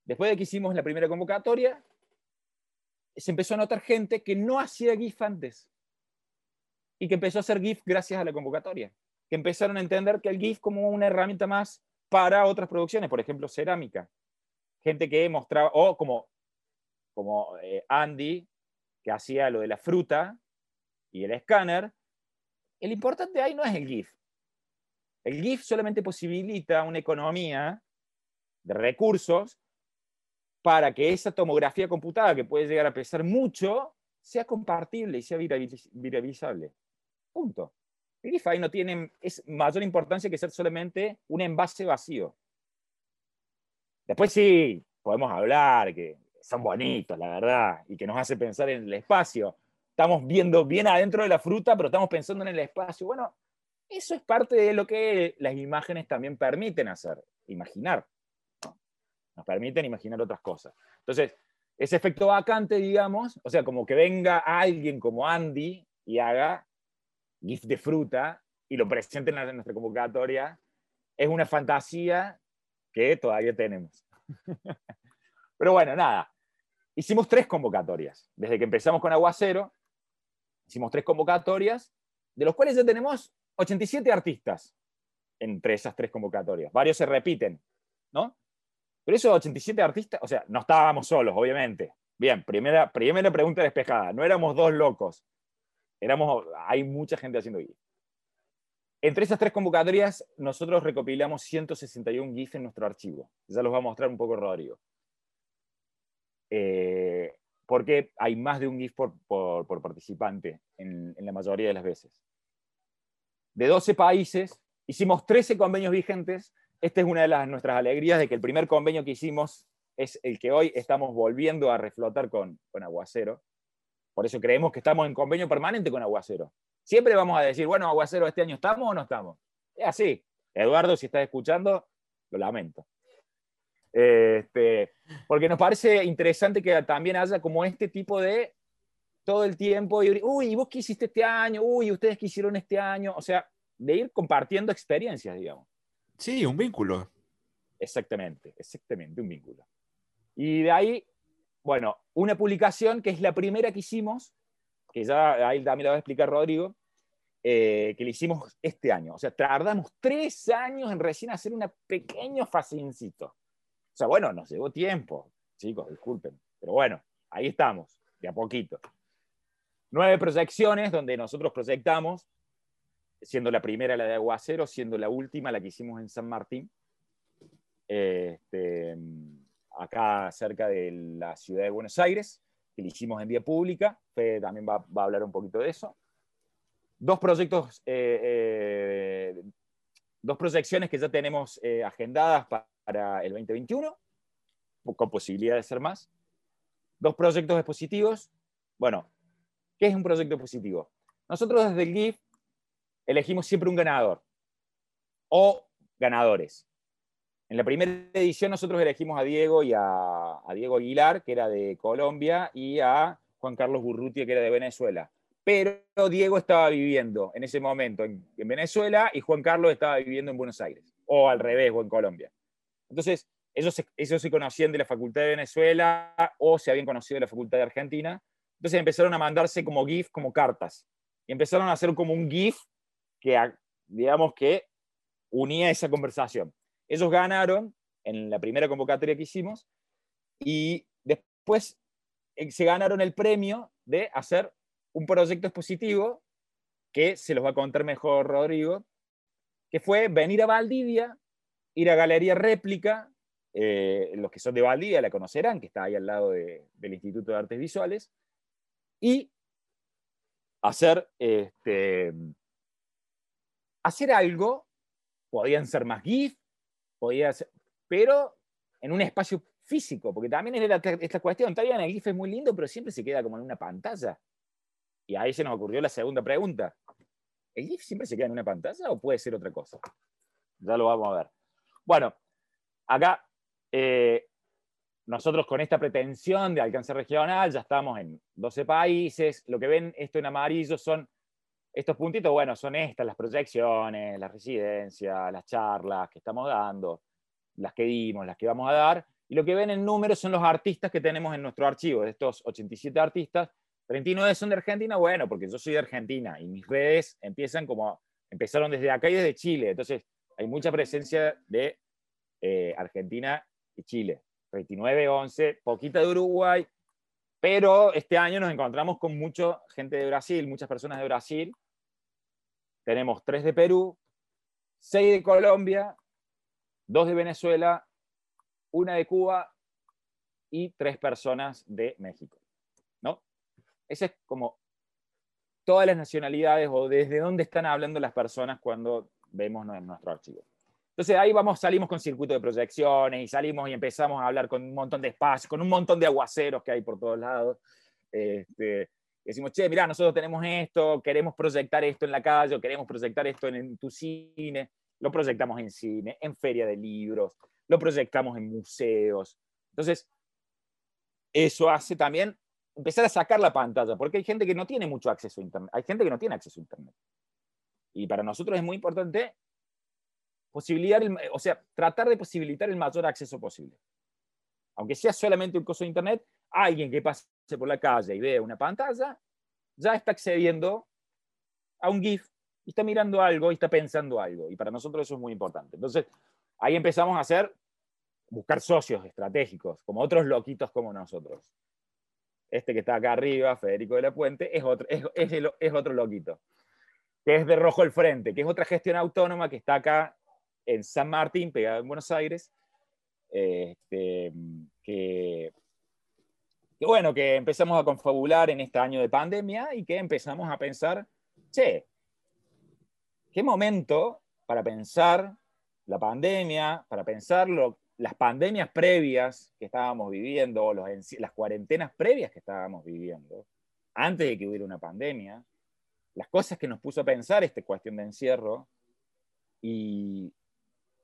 Después de que hicimos la primera convocatoria, se empezó a notar gente que no hacía GIF antes y que empezó a hacer GIF gracias a la convocatoria, que empezaron a entender que el GIF como una herramienta más para otras producciones, por ejemplo, cerámica. Gente que mostraba, o como, como eh, Andy, que hacía lo de la fruta y el escáner, el importante ahí no es el GIF. El GIF solamente posibilita una economía de recursos para que esa tomografía computada, que puede llegar a pesar mucho, sea compartible y sea viralizable. Punto. El no tiene es mayor importancia que ser solamente un envase vacío. Después sí, podemos hablar que son bonitos, la verdad, y que nos hace pensar en el espacio. Estamos viendo bien adentro de la fruta, pero estamos pensando en el espacio. Bueno, eso es parte de lo que las imágenes también permiten hacer, imaginar. Nos permiten imaginar otras cosas. Entonces, ese efecto vacante, digamos, o sea, como que venga alguien como Andy y haga GIF de fruta y lo presente en, nuestra convocatoria, es una fantasía que todavía tenemos. [laughs] Pero bueno, nada. Hicimos tres convocatorias. Desde que empezamos con Aguacero, hicimos tres convocatorias, de los cuales ya tenemos 87 artistas entre esas tres convocatorias. Varios se repiten, ¿no? Pero esos 87 artistas, o sea, no estábamos solos, obviamente. Bien, primera, primera pregunta despejada. No éramos dos locos. Éramos, hay mucha gente haciendo GIF. Entre esas tres convocatorias, nosotros recopilamos 161 GIF en nuestro archivo. Ya los va a mostrar un poco Rodrigo. Eh, porque hay más de un GIF por, por, participante en, en, la mayoría de las veces. De 12 países, hicimos 13 convenios vigentes. Esta es una de las, nuestras alegrías de que el primer convenio que hicimos es el que hoy estamos volviendo a reflotar con, con Aguacero. Por eso creemos que estamos en convenio permanente con Aguacero. Siempre vamos a decir, bueno, Aguacero, ¿este año estamos o no estamos? Es así. Eduardo, si estás escuchando, lo lamento. Este, porque nos parece interesante que también haya como este tipo de todo el tiempo, y, uy, ¿y vos qué hiciste este año? Uy, ¿ustedes qué hicieron este año? O sea, de ir compartiendo experiencias, digamos. Sí, un vínculo. Exactamente, exactamente, un vínculo. Y de ahí bueno, una publicación que es la primera que hicimos, que ya ahí también la va a explicar Rodrigo, eh, que le hicimos este año. O sea, tardamos tres años en recién hacer un pequeño fascincito. O sea, bueno, nos llevó tiempo, chicos, disculpen. Pero bueno, ahí estamos, de a poquito. Nueve proyecciones donde nosotros proyectamos, siendo la primera la de Aguacero, siendo la última la que hicimos en San Martín. Este, acá cerca de la ciudad de Buenos Aires, que lo hicimos en vía pública. Fede también va, a hablar un poquito de eso. Dos proyectos, eh, eh, dos proyecciones que ya tenemos eh, agendadas para el 2021, con posibilidad de ser más. Dos proyectos expositivos. Bueno, ¿qué es un proyecto positivo? Nosotros desde el GIF elegimos siempre un ganador o ganadores. En la primera edición nosotros elegimos a Diego y a, Diego Aguilar, que era de Colombia, y a Juan Carlos Burrutia, que era de Venezuela. Pero Diego estaba viviendo en ese momento en, Venezuela y Juan Carlos estaba viviendo en Buenos Aires, o al revés, o en Colombia. Entonces, ellos se, ellos se conocían de la Facultad de Venezuela o se habían conocido de la Facultad de Argentina. Entonces empezaron a mandarse como GIF, como cartas. Y empezaron a hacer como un GIF que, digamos, que unía esa conversación. Ellos ganaron en la primera convocatoria que hicimos y después eh, se ganaron el premio de hacer un proyecto expositivo que se los va a contar mejor Rodrigo, que fue venir a Valdivia, ir a Galería Réplica, eh, los que son de Valdivia la conocerán, que está ahí al lado del Instituto de Artes Visuales, y hacer, este, hacer algo, podían ser más GIF, pero en un espacio físico, porque también es esta cuestión, está bien, el GIF es muy lindo, pero siempre se queda como en una pantalla. Y ahí se nos ocurrió la segunda pregunta. ¿El GIF siempre se queda en una pantalla o puede ser otra cosa? Ya lo vamos a ver. Bueno, acá eh, nosotros con esta pretensión de alcance regional ya estamos en 12 países. Lo que ven esto en amarillo son estos puntitos, bueno, son estas, las proyecciones, las residencias, las charlas que estamos dando, las que dimos, las que vamos a dar. Y lo que ven en números son los artistas que tenemos en nuestro archivo. De estos 87 artistas, 39 son de Argentina, bueno, porque yo soy de Argentina y mis redes empiezan como, empezaron desde acá y desde Chile. Entonces, hay mucha presencia de eh, Argentina y Chile. 39, 11, poquita de Uruguay, pero este año nos encontramos con mucha gente de Brasil, muchas personas de Brasil, tenemos tres de Perú, seis de Colombia, dos de Venezuela una de Cuba y tres personas de México. ¿no? Ese es como todas las nacionalidades o desde dónde están hablando las personas cuando vemos nuestro archivo. Entonces ahí vamos, salimos con circuito de proyecciones y salimos y empezamos a hablar con un montón de espacios, con un montón de aguaceros que hay por todos lados. Este, decimos, che, mira, nosotros tenemos esto, queremos proyectar esto en la calle, queremos proyectar esto en, en tu cine, lo proyectamos en cine, en feria de libros, lo proyectamos en museos. Entonces, eso hace también empezar a sacar la pantalla, porque hay gente que no tiene mucho acceso a Internet, hay gente que no tiene acceso a Internet. Y para nosotros es muy importante posibilitar, o sea, tratar de posibilitar el mayor acceso posible. Aunque sea solamente un coso de Internet, alguien que pase por la calle y vea una pantalla, ya está accediendo a un GIF está mirando algo y está pensando algo. Y para nosotros eso es muy importante. Entonces, ahí empezamos a hacer, buscar socios estratégicos, como otros loquitos como nosotros. Este que está acá arriba, Federico de la Puente, es otro, es, es otro loquito, que es de Rojo el Frente, que es otra gestión autónoma que está acá en San Martín, pegado en Buenos Aires, este, que, bueno, que empezamos a confabular en este año de pandemia y que empezamos a pensar, che, qué momento para pensar la pandemia, para pensar las pandemias previas que estábamos viviendo, o las cuarentenas previas que estábamos viviendo, antes de que hubiera una pandemia, las cosas que nos puso a pensar esta cuestión de encierro, y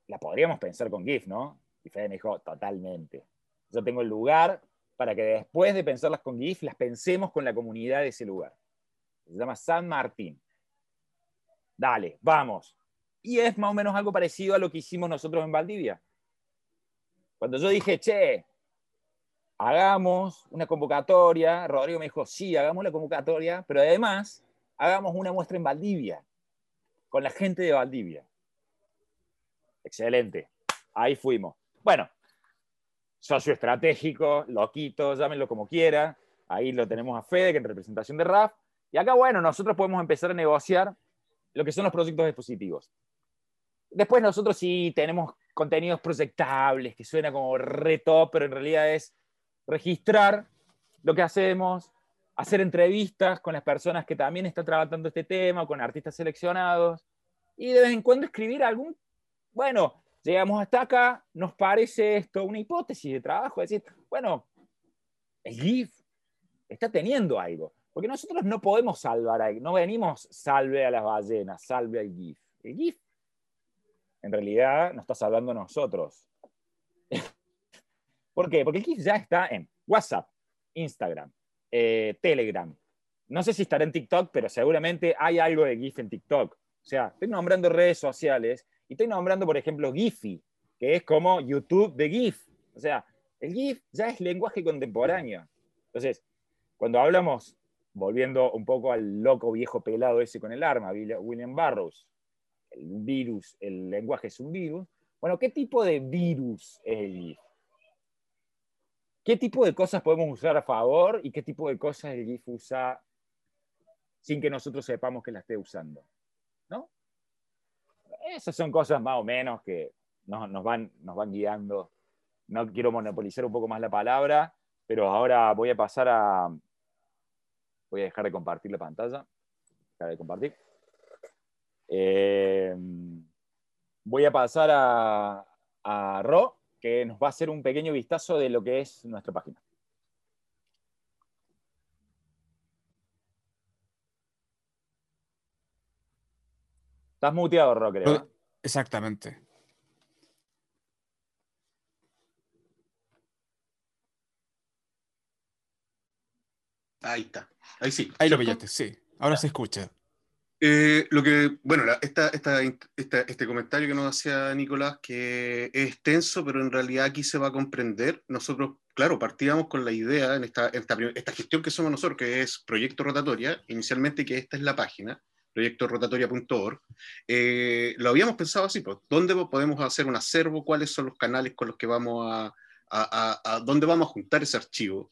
la podríamos pensar con GIF, ¿no? Y Fede me dijo, totalmente. Yo tengo el lugar para que después de pensarlas con GIF, las pensemos con la comunidad de ese lugar. Se llama San Martín. Dale, vamos. Y es más o menos algo parecido a lo que hicimos nosotros en Valdivia. Cuando yo dije, che, hagamos una convocatoria, Rodrigo me dijo, sí, hagamos la convocatoria, pero además hagamos una muestra en Valdivia, con la gente de Valdivia. Excelente. Ahí fuimos. Bueno, socio estratégico, loquito, llámenlo como quiera. Ahí lo tenemos a Fede, que en representación de RAF. Y acá, bueno, nosotros podemos empezar a negociar lo que son los proyectos dispositivos. Después nosotros sí tenemos contenidos proyectables, que suena como reto, pero en realidad es registrar lo que hacemos, hacer entrevistas con las personas que también están trabajando este tema, con artistas seleccionados, y de vez en cuando escribir algún bueno, llegamos hasta acá, nos parece esto una hipótesis de trabajo, decir, bueno, el GIF está teniendo algo, porque nosotros no podemos salvar, a, no venimos salve a las ballenas, salve al GIF. El GIF en realidad nos está salvando a nosotros. [laughs] ¿Por qué? Porque el GIF ya está en WhatsApp, Instagram, eh, Telegram. No sé si estará en TikTok, pero seguramente hay algo de GIF en TikTok. O sea, estoy nombrando redes sociales y estoy nombrando, por ejemplo, Giphy, que es como YouTube de GIF. O sea, el GIF ya es lenguaje contemporáneo. Entonces, cuando hablamos, volviendo un poco al loco viejo pelado ese con el arma, William Burroughs, el virus, el lenguaje es un virus. Bueno, ¿qué tipo de virus es el GIF? ¿Qué tipo de cosas podemos usar a favor y qué tipo de cosas el GIF usa sin que nosotros sepamos que la esté usando? Esas son cosas más o menos que nos, van, nos van guiando. No quiero monopolizar un poco más la palabra, pero ahora voy a pasar a... Voy a dejar de compartir la pantalla. Dejar de compartir. Eh, voy a pasar a, a Ro, que nos va a hacer un pequeño vistazo de lo que es nuestra página. Estás muteado, Ro, creo. Exactamente. Ahí está. Ahí sí. Ahí lo pillaste, sí. Ahora se escucha. Eh, lo que, bueno, esta, este comentario que nos hacía Nicolás, que es extenso, pero en realidad aquí se va a comprender. Nosotros, claro, partíamos con la idea en esta, esta gestión que somos nosotros, que es Proyecto Rotatoria, inicialmente que esta es la página, proyectorotatoria.org, eh, lo habíamos pensado así, pues, ¿dónde podemos hacer un acervo? ¿Cuáles son los canales con los que vamos a, a, dónde vamos a juntar ese archivo?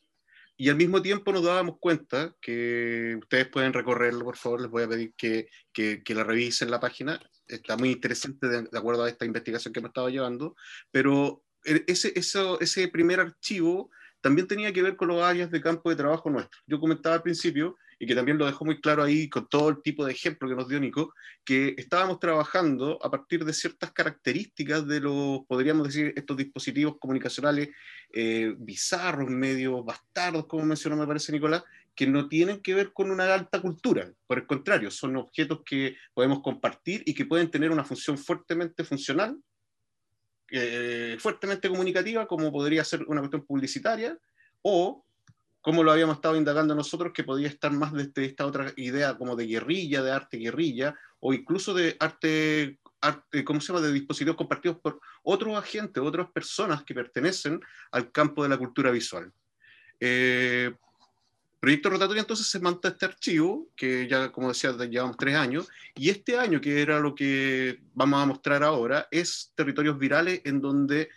Y al mismo tiempo nos dábamos cuenta que ustedes pueden recorrerlo, por favor, les voy a pedir que, que, que la revisen la página, está muy interesante de, acuerdo a esta investigación que hemos estado llevando, pero e, ese, eso, ese primer archivo también tenía que ver con los áreas de campo de trabajo nuestro. Yo comentaba al principio, y que también lo dejó muy claro ahí con todo el tipo de ejemplo que nos dio Nico, que estábamos trabajando a partir de ciertas características de los, podríamos decir, estos dispositivos comunicacionales eh, bizarros, medio bastardos, como mencionó me parece Nicolás, que no tienen que ver con una alta cultura. Por el contrario, son objetos que podemos compartir y que pueden tener una función fuertemente funcional, eh, fuertemente comunicativa, como podría ser una cuestión publicitaria, o como lo habíamos estado indagando nosotros, que podía estar más desde esta otra idea como de guerrilla, de arte guerrilla, o incluso de arte, arte ¿cómo se llama?, de dispositivos compartidos por otros agentes, otras personas que pertenecen al campo de la cultura visual. Eh, Proyecto Rotatorio entonces se manda este archivo, que ya, como decía, llevamos tres años, y este año, que era lo que vamos a mostrar ahora, es Territorios Virales, en donde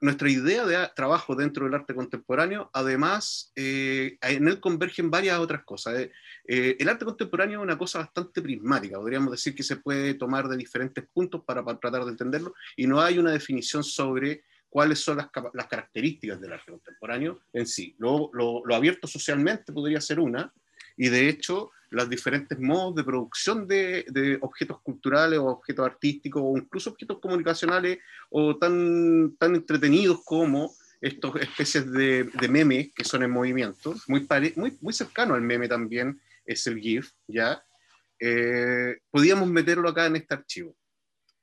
nuestra idea de trabajo dentro del arte contemporáneo, además, eh, en él convergen varias otras cosas. Eh, eh, el arte contemporáneo es una cosa bastante prismática, podríamos decir que se puede tomar de diferentes puntos para, tratar de entenderlo, y no hay una definición sobre cuáles son las, las características del arte contemporáneo en sí. Lo, lo abierto socialmente podría ser una, y de hecho los diferentes modos de producción de, objetos culturales o objetos artísticos o incluso objetos comunicacionales o tan, tan entretenidos como estas especies de, memes que son en movimiento, muy, muy, muy cercano al meme también es el GIF, ¿ya? Eh, podíamos meterlo acá en este archivo.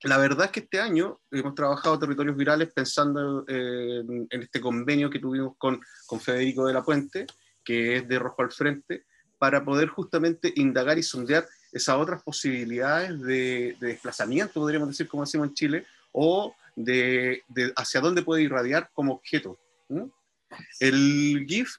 La verdad es que este año hemos trabajado territorios virales pensando en, en, este convenio que tuvimos con, con Federico de la Puente, que es de Rojo al Frente, para poder justamente indagar y sondear esas otras posibilidades de, desplazamiento, podríamos decir, como decimos en Chile, o de, hacia dónde puede irradiar como objeto. El GIF,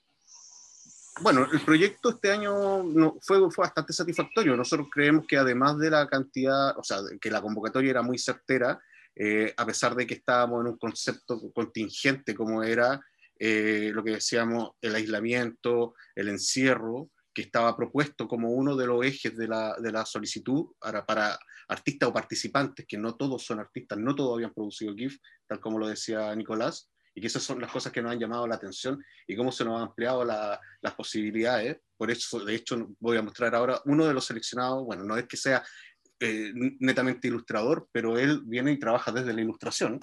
bueno, el proyecto este año fue bastante satisfactorio. Nosotros creemos que además de la cantidad, o sea, que la convocatoria era muy certera, eh, a pesar de que estábamos en un concepto contingente como era eh, lo que decíamos, el aislamiento, el encierro, que estaba propuesto como uno de los ejes de la, de la solicitud para, para, artistas o participantes, que no todos son artistas, no todos habían producido GIF, tal como lo decía Nicolás, y que esas son las cosas que nos han llamado la atención y cómo se nos han ampliado la, las posibilidades. Por eso, de hecho, voy a mostrar ahora uno de los seleccionados, bueno, no es que sea eh, netamente ilustrador, pero él viene y trabaja desde la ilustración.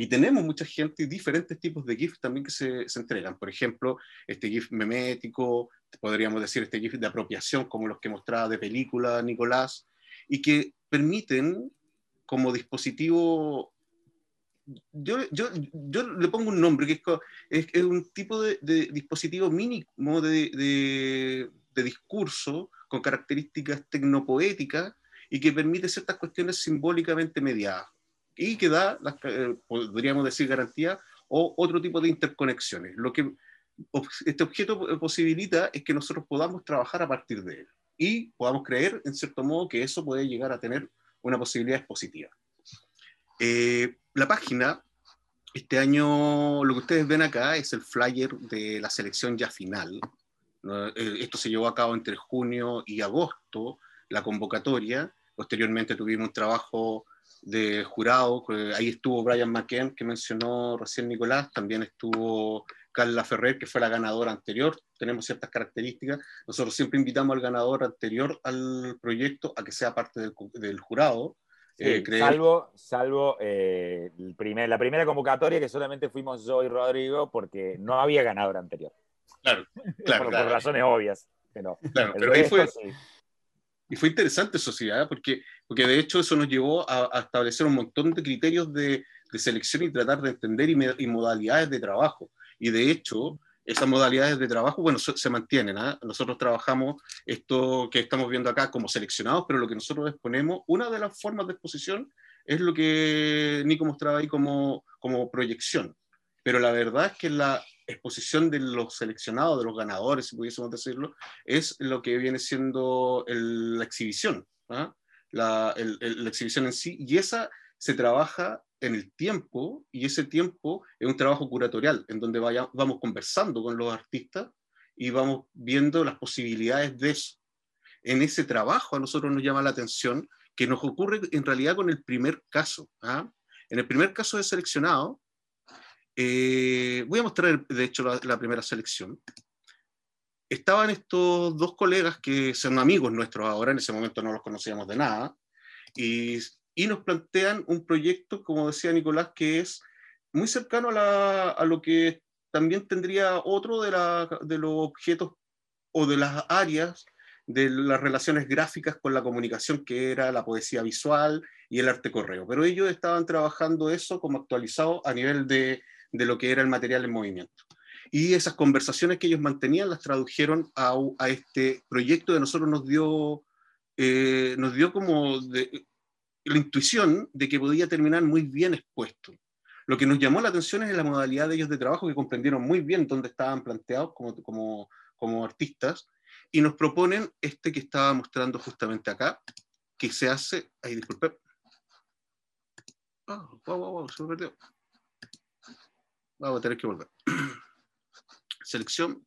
Y tenemos mucha gente y diferentes tipos de GIF también que se, se, entregan. Por ejemplo, este GIF memético, podríamos decir este GIF de apropiación, como los que mostraba de película Nicolás, y que permiten como dispositivo yo, yo, yo, le pongo un nombre, que es, es, un tipo de, de dispositivo mínimo de, de, de, discurso con características tecnopoéticas y que permite ciertas cuestiones simbólicamente mediadas y que da, eh, podríamos decir, garantía o otro tipo de interconexiones. Lo que este objeto posibilita es que nosotros podamos trabajar a partir de él y podamos creer, en cierto modo, que eso puede llegar a tener una posibilidad positiva. Eh, la página, este año, lo que ustedes ven acá es el flyer de la selección ya final. Eh, esto se llevó a cabo entre junio y agosto, la convocatoria. Posteriormente tuvimos un trabajo de jurado, ahí estuvo Brian McKen, que mencionó recién Nicolás, también estuvo Carla Ferrer, que fue la ganadora anterior, tenemos ciertas características, nosotros siempre invitamos al ganador anterior al proyecto a que sea parte del, del jurado. Eh, salvo salvo eh, el primer, la primera convocatoria que solamente fuimos yo y Rodrigo porque no había ganador anterior. Claro, [laughs] claro. por, claro. por, razones obvias. Pero, claro, pero ahí fue, sí. Y fue interesante eso, sí, ¿eh? porque, porque de hecho eso nos llevó a, a establecer un montón de criterios de, de, selección y tratar de entender y, me, y, modalidades de trabajo. Y de hecho, esas modalidades de trabajo, bueno, se, se mantienen. ¿eh? Nosotros trabajamos esto que estamos viendo acá como seleccionados, pero lo que nosotros exponemos, una de las formas de exposición es lo que Nico mostraba ahí como, como proyección. Pero la verdad es que la, exposición de los seleccionados, de los ganadores, si pudiésemos decirlo, es lo que viene siendo el, la exhibición, ¿ah? la, el, el, la exhibición en sí, y esa se trabaja en el tiempo, y ese tiempo es un trabajo curatorial, en donde vaya, vamos conversando con los artistas y vamos viendo las posibilidades de eso. En ese trabajo a nosotros nos llama la atención que nos ocurre en realidad con el primer caso. ¿ah? En el primer caso de seleccionado, Eh, voy a mostrar, de hecho, la, primera selección. Estaban estos dos colegas que son amigos nuestros ahora, en ese momento no los conocíamos de nada, y, y nos plantean un proyecto, como decía Nicolás, que es muy cercano a, a lo que también tendría otro de, la, de los objetos o de las áreas de las relaciones gráficas con la comunicación, que era la poesía visual y el arte correo. Pero ellos estaban trabajando eso como actualizado a nivel de, de lo que era el material en movimiento. Y esas conversaciones que ellos mantenían las tradujeron a, a este proyecto que nosotros nos dio, eh, nos dio como la intuición de que podía terminar muy bien expuesto. Lo que nos llamó la atención es la modalidad de ellos de trabajo, que comprendieron muy bien dónde estaban planteados como, como, como artistas, y nos proponen este que estaba mostrando justamente acá, que se hace, ay, disculpe, oh, wow, wow, wow, se me perdió. Vamos a tener que volver. [clears throat] Selección,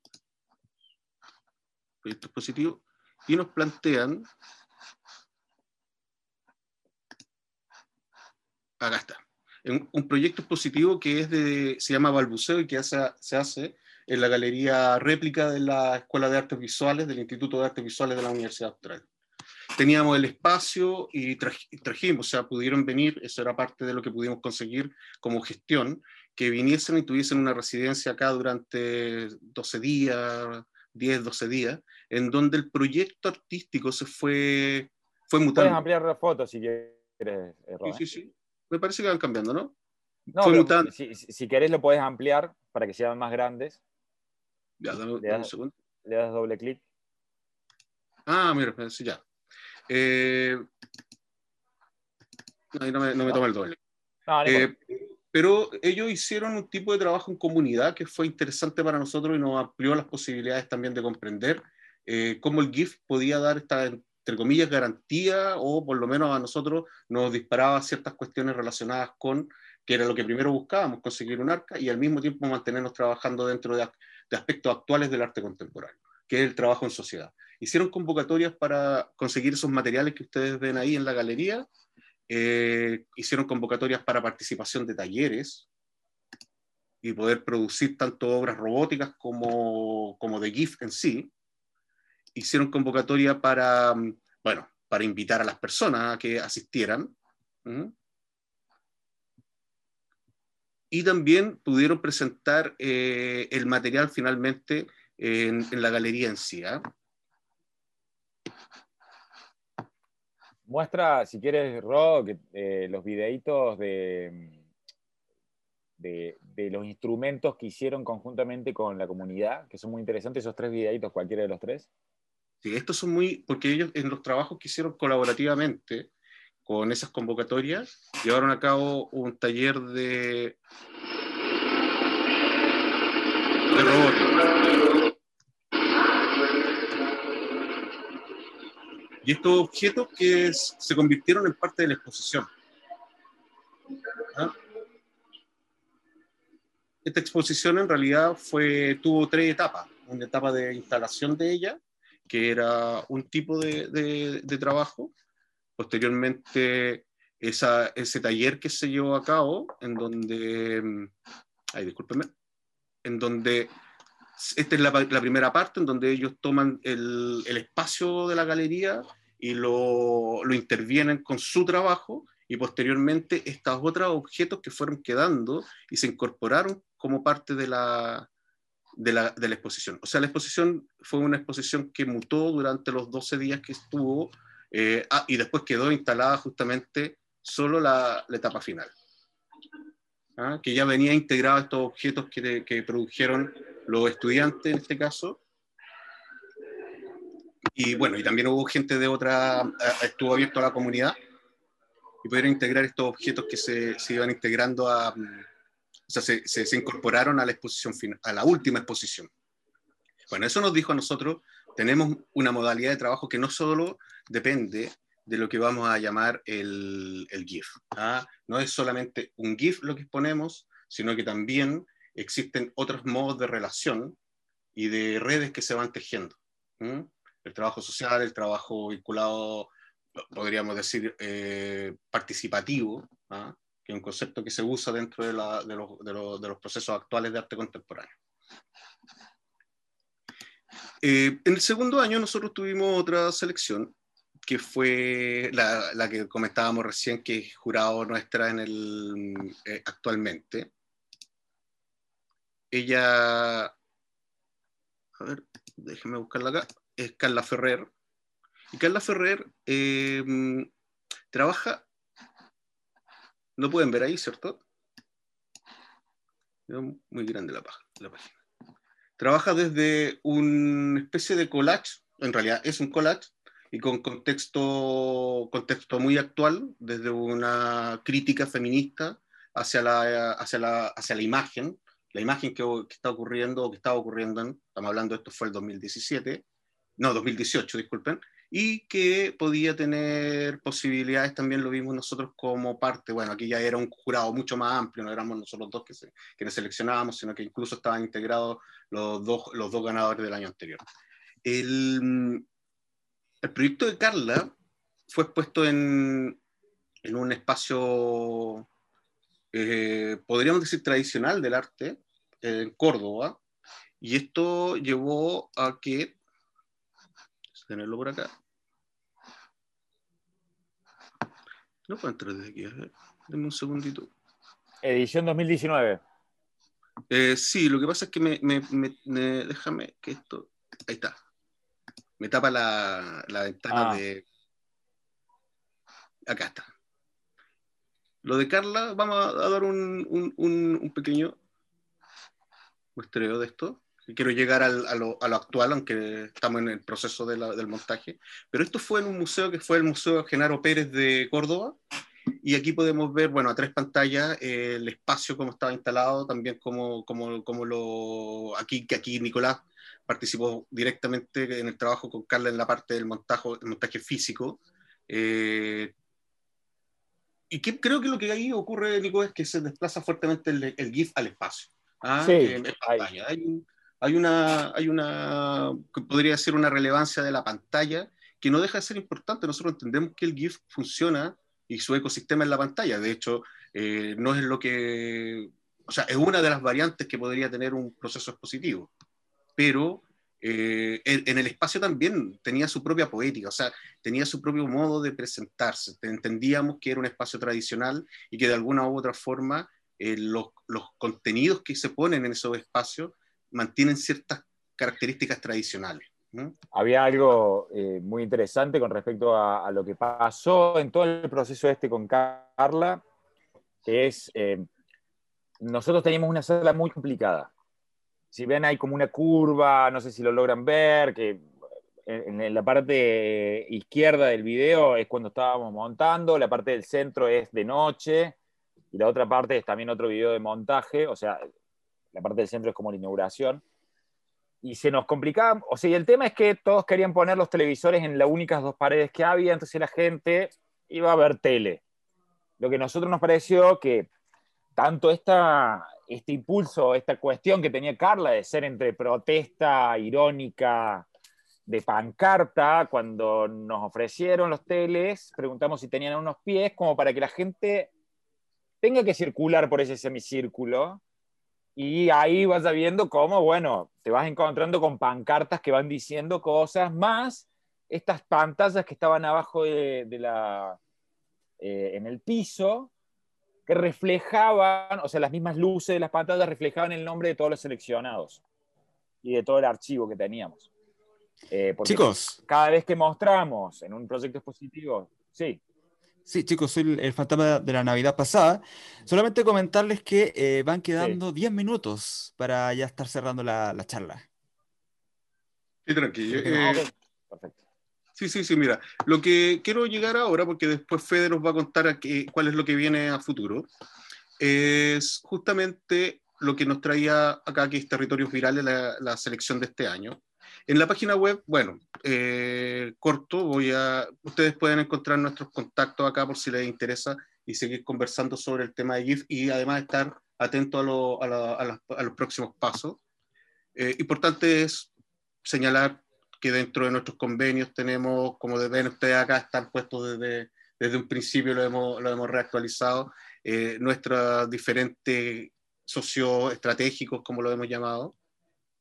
proyecto positivo, y nos plantean, acá está, un proyecto positivo que es de, se llama Balbuceo y que hace, se hace en la galería réplica de la Escuela de Artes Visuales del Instituto de Artes Visuales de la Universidad Austral. Teníamos el espacio y trajimos, o sea, pudieron venir, eso era parte de lo que pudimos conseguir como gestión, que viniesen y tuviesen una residencia acá durante 12 días, 10, 12 días, en donde el proyecto artístico se fue, fue mutando. Puedes ampliar la foto si quieres, Sí, sí, sí. Me parece que van cambiando, ¿no? No, fue mutando. Si, si, querés lo puedes ampliar para que sean más grandes. Ya, dame, le das, un segundo. Le das doble clic. Ah, mira, sí, ya. Eh, no, me, no me toma el doble. Eh, pero ellos hicieron un tipo de trabajo en comunidad que fue interesante para nosotros y nos amplió las posibilidades también de comprender eh, cómo el GIF podía dar esta, entre comillas, garantía o por lo menos a nosotros nos disparaba ciertas cuestiones relacionadas con, que era lo que primero buscábamos, conseguir un arca y al mismo tiempo mantenernos trabajando dentro de, de aspectos actuales del arte contemporáneo, que es el trabajo en sociedad. Hicieron convocatorias para conseguir esos materiales que ustedes ven ahí en la galería, eh, hicieron convocatorias para participación de talleres y poder producir tanto obras robóticas como, como de GIF en sí. Hicieron convocatoria para, bueno, para invitar a las personas a que asistieran. y también pudieron presentar eh, el material finalmente en, la galería en sí. ¿ah? Muestra, si quieres, Ro, eh, los videitos de, de, los instrumentos que hicieron conjuntamente con la comunidad, que son muy interesantes, esos tres videitos, cualquiera de los tres. Sí, estos son muy, porque ellos en los trabajos que hicieron colaborativamente, con esas convocatorias, llevaron a cabo un taller de, de. Estos objetos que se convirtieron en parte de la exposición. ¿Ah? Esta exposición en realidad fue, tuvo tres etapas. Una etapa de instalación de ella, que era un tipo de, de trabajo, Posteriormente, esa, ese taller que se llevó a cabo, en donde, mm, ay, discúlpeme, en donde, esta es la, la primera parte, en donde ellos toman el, el espacio de la galería y lo, lo, intervienen con su trabajo y posteriormente estos otros objetos que fueron quedando y se incorporaron como parte de la, de la, de la, exposición. O sea, la exposición fue una exposición que mutó durante los 12 días que estuvo eh, ah, y después quedó instalada justamente solo la, etapa final, ¿ah? que ya venía integrado estos objetos que, que, produjeron los estudiantes en este caso. Y bueno, y también hubo gente de otra, estuvo abierto a la comunidad y pudieron integrar estos objetos que se, se iban integrando a, o sea, se, se, se incorporaron a la exposición final, a la última exposición. Bueno, eso nos dijo a nosotros tenemos una modalidad de trabajo que no solo depende de lo que vamos a llamar el, el GIF. ¿ah? No es solamente un GIF lo que exponemos, sino que también existen otros modos de relación y de redes que se van tejiendo. El trabajo social, el trabajo vinculado, podríamos decir, eh, participativo, ¿ah? que es un concepto que se usa dentro de, los, de, los, de, los, procesos actuales de arte contemporáneo. Eh, en el segundo año nosotros tuvimos otra selección, que fue la, la que comentábamos recién, que es jurado nuestra en el, eh, actualmente. Ella, a ver, déjenme buscarla acá, es Carla Ferrer. Y Carla Ferrer eh, trabaja, no pueden ver ahí, ¿cierto? Muy grande la, la página. Trabaja desde una especie de collage, en realidad es un collage, y con contexto, contexto muy actual, desde una crítica feminista hacia la, hacia la, hacia la imagen, la imagen que, está ocurriendo o que estaba ocurriendo, en, estamos hablando, esto fue el 2017, no, 2018, disculpen, y que podía tener posibilidades, también lo vimos nosotros como parte, bueno, aquí ya era un jurado mucho más amplio, no éramos nosotros dos que, se, seleccionábamos, sino que incluso estaban integrados los dos, los dos ganadores del año anterior. El, el proyecto de Carla fue expuesto en, en un espacio, eh, podríamos decir, tradicional del arte, en Córdoba, y esto llevó a que, tenerlo por acá, no puedo entrar desde aquí, a ver, denme un segundito. Edición 2019. Eh, sí, lo que pasa es que me, me, me, me, déjame que esto, ahí está, me tapa la, la ventana ah. de, acá está. Lo de Carla, vamos a, dar un, un, un, un pequeño muestreo de esto. Quiero llegar al, a, lo, a, lo, actual, aunque estamos en el proceso de la, del montaje. Pero esto fue en un museo que fue el Museo Genaro Pérez de Córdoba. Y aquí podemos ver, bueno, a tres pantallas, eh, el espacio como estaba instalado, también como, como, como lo... Aquí, que aquí Nicolás participó directamente en el trabajo con Carla en la parte del montaje, el montaje físico. Eh, y que creo que lo que ahí ocurre, Nico, es que se desplaza fuertemente el, el GIF al espacio. ¿ah? Sí, en pantalla. Hay, un, hay, una, hay una, podría ser una relevancia de la pantalla que no deja de ser importante. Nosotros entendemos que el GIF funciona y su ecosistema en la pantalla. De hecho, eh, no es lo que, o sea, es una de las variantes que podría tener un proceso expositivo, pero eh, en, en, el espacio también tenía su propia poética, o sea, tenía su propio modo de presentarse. Entendíamos que era un espacio tradicional y que de alguna u otra forma eh, los, los, contenidos que se ponen en esos espacios mantienen ciertas características tradicionales. Había algo eh, muy interesante con respecto a, a, lo que pasó en todo el proceso este con Carla, que es, eh, nosotros teníamos una sala muy complicada. Si ven, hay como una curva, no sé si lo logran ver, que en la parte izquierda del video es cuando estábamos montando, la parte del centro es de noche, y la otra parte es también otro video de montaje, o sea, la parte del centro es como la inauguración. Y se nos complicaba, o sea, y el tema es que todos querían poner los televisores en las únicas dos paredes que había, entonces la gente iba a ver tele. Lo que a nosotros nos pareció que tanto esta, este impulso, esta cuestión que tenía Carla de ser entre protesta irónica, de pancarta, cuando nos ofrecieron los teles, preguntamos si tenían unos pies, como para que la gente tenga que circular por ese semicírculo y ahí vas viendo cómo, bueno, te vas encontrando con pancartas que van diciendo cosas, más estas pantallas que estaban abajo de, de la, eh, en el piso, que reflejaban, o sea, las mismas luces de las pantallas reflejaban el nombre de todos los seleccionados y de todo el archivo que teníamos. Eh, Chicos. Cada vez que mostramos en un proyecto expositivo, sí. Sí, chicos, soy el, fantasma de la Navidad pasada. Solamente comentarles que eh, van quedando 10 sí. minutos para ya estar cerrando la, la charla. Sí, tranquilo. Eh, Perfecto. Sí, sí, sí, mira, lo que quiero llegar ahora, porque después Fede nos va a contar a qué, cuál es lo que viene a futuro, es justamente lo que nos traía acá, que es Territorios Virales, la, la selección de este año. En la página web, bueno, eh, corto, voy a, ustedes pueden encontrar nuestros contactos acá por si les interesa y seguir conversando sobre el tema de GIF y además estar atento a, lo, a, la, a, la, a los próximos pasos. Eh, importante es señalar que dentro de nuestros convenios tenemos, como ven ustedes acá, están puestos desde, desde un principio, lo hemos, lo hemos reactualizado, eh, nuestros diferentes socioestratégicos, como lo hemos llamado.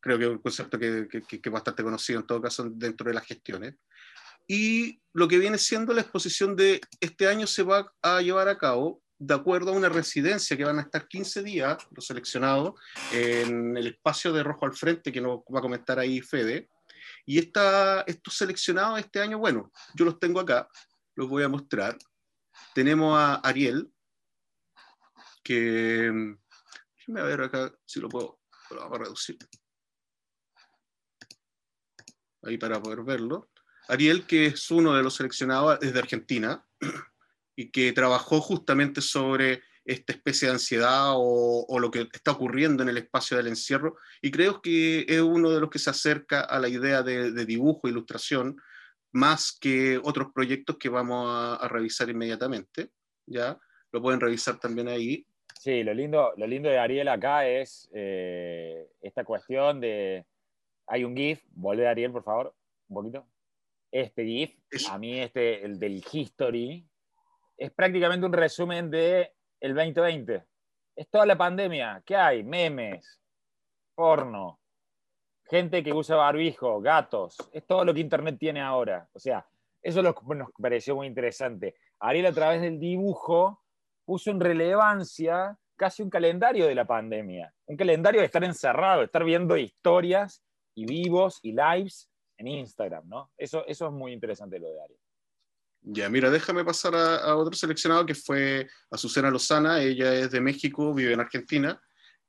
Creo que es un concepto que, que, que, bastante conocido en todo caso dentro de las gestiones. Y lo que viene siendo la exposición de este año se va a llevar a cabo de acuerdo a una residencia que van a estar 15 días, los seleccionados, en el espacio de Rojo al Frente, que nos va a comentar ahí Fede. Y esta, estos seleccionados este año, bueno, yo los tengo acá, los voy a mostrar. Tenemos a Ariel, que... Déjenme ver acá si lo puedo, lo vamos a reducir. Ahí para poder verlo. Ariel, que es uno de los seleccionados, es de Argentina [clears throat] y que trabajó justamente sobre esta especie de ansiedad o, o, lo que está ocurriendo en el espacio del encierro. Y creo que es uno de los que se acerca a la idea de, de dibujo, ilustración, más que otros proyectos que vamos a, a, revisar inmediatamente. ¿ya? Lo pueden revisar también ahí. Sí, lo lindo, lo lindo de Ariel acá es eh, esta cuestión de... Hay un GIF, volvé Ariel, por favor, un poquito. Este GIF, a mí este, el del History, es prácticamente un resumen de el 2020. Es toda la pandemia. ¿Qué hay? Memes, porno, gente que usa barbijo, gatos. Es todo lo que Internet tiene ahora. O sea, eso nos pareció muy interesante. Ariel a través del dibujo puso en relevancia casi un calendario de la pandemia. Un calendario de estar encerrado, de estar viendo historias y vivos y lives en Instagram, ¿no? Eso, eso es muy interesante lo de Ariel. Ya, mira, déjame pasar a, otro seleccionado que fue Azucena Lozana. Ella es de México, vive en Argentina,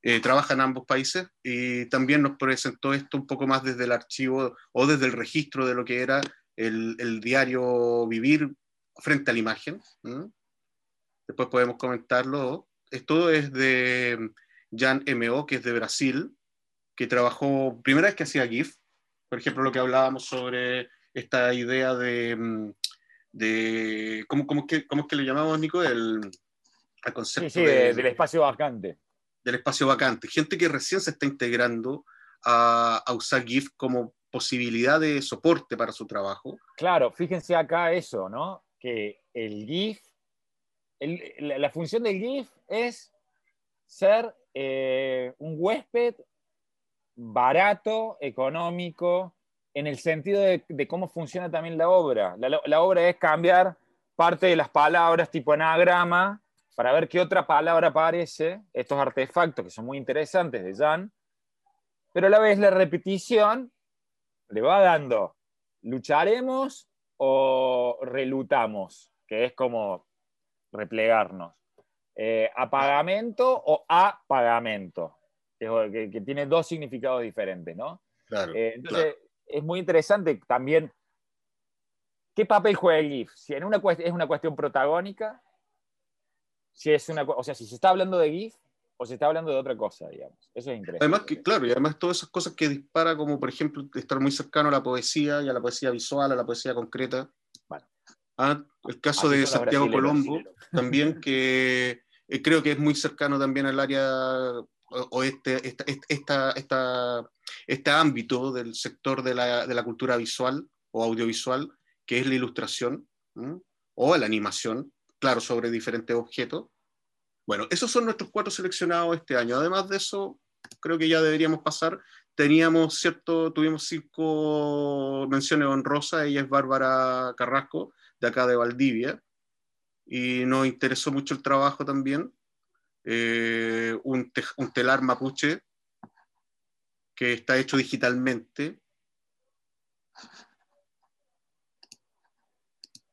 eh, trabaja en ambos países y también nos presentó esto un poco más desde el archivo o desde el registro de lo que era el, diario Vivir frente a la imagen. Después podemos comentarlo. Esto es de Jan M.O., que es de Brasil, que trabajó, primera vez que hacía GIF, por ejemplo, lo que hablábamos sobre esta idea de de ¿cómo, cómo, es que, ¿cómo es que le llamamos, Nico? El, el concepto sí, sí, de, del espacio vacante. Del espacio vacante. Gente que recién se está integrando a, a, usar GIF como posibilidad de soporte para su trabajo. Claro, fíjense acá eso, ¿no? Que el GIF, el, la, la, función del GIF es ser eh, un huésped barato, económico, en el sentido de, cómo funciona también la obra. La, la, obra es cambiar parte de las palabras tipo anagrama para ver qué otra palabra aparece, estos artefactos que son muy interesantes de Jan, pero a la vez la repetición le va dando lucharemos o relutamos, que es como replegarnos. Eh, apagamento o apagamento, que, que, tiene dos significados diferentes, ¿no? Claro, eh, entonces, claro es muy interesante también qué papel juega el GIF. Si en una es una cuestión protagónica, si es una, o sea, si se está hablando de GIF o se está hablando de otra cosa, digamos. Eso es interesante. Además, que, claro, y además todas esas cosas que dispara, como por ejemplo estar muy cercano a la poesía y a la poesía visual, a la poesía concreta. Bueno. Ah, el caso Así de Santiago Colombo, también que eh, creo que es muy cercano también al área o este, esta, esta, este ámbito del sector de la, de la, cultura visual o audiovisual, que es la ilustración o la animación, claro, sobre diferentes objetos. Bueno, esos son nuestros cuatro seleccionados este año. Además de eso, creo que ya deberíamos pasar. Teníamos, cierto, tuvimos cinco menciones honrosas. Ella es Bárbara Carrasco, de acá de Valdivia, y nos interesó mucho el trabajo también eh, un, te, un, telar mapuche que está hecho digitalmente.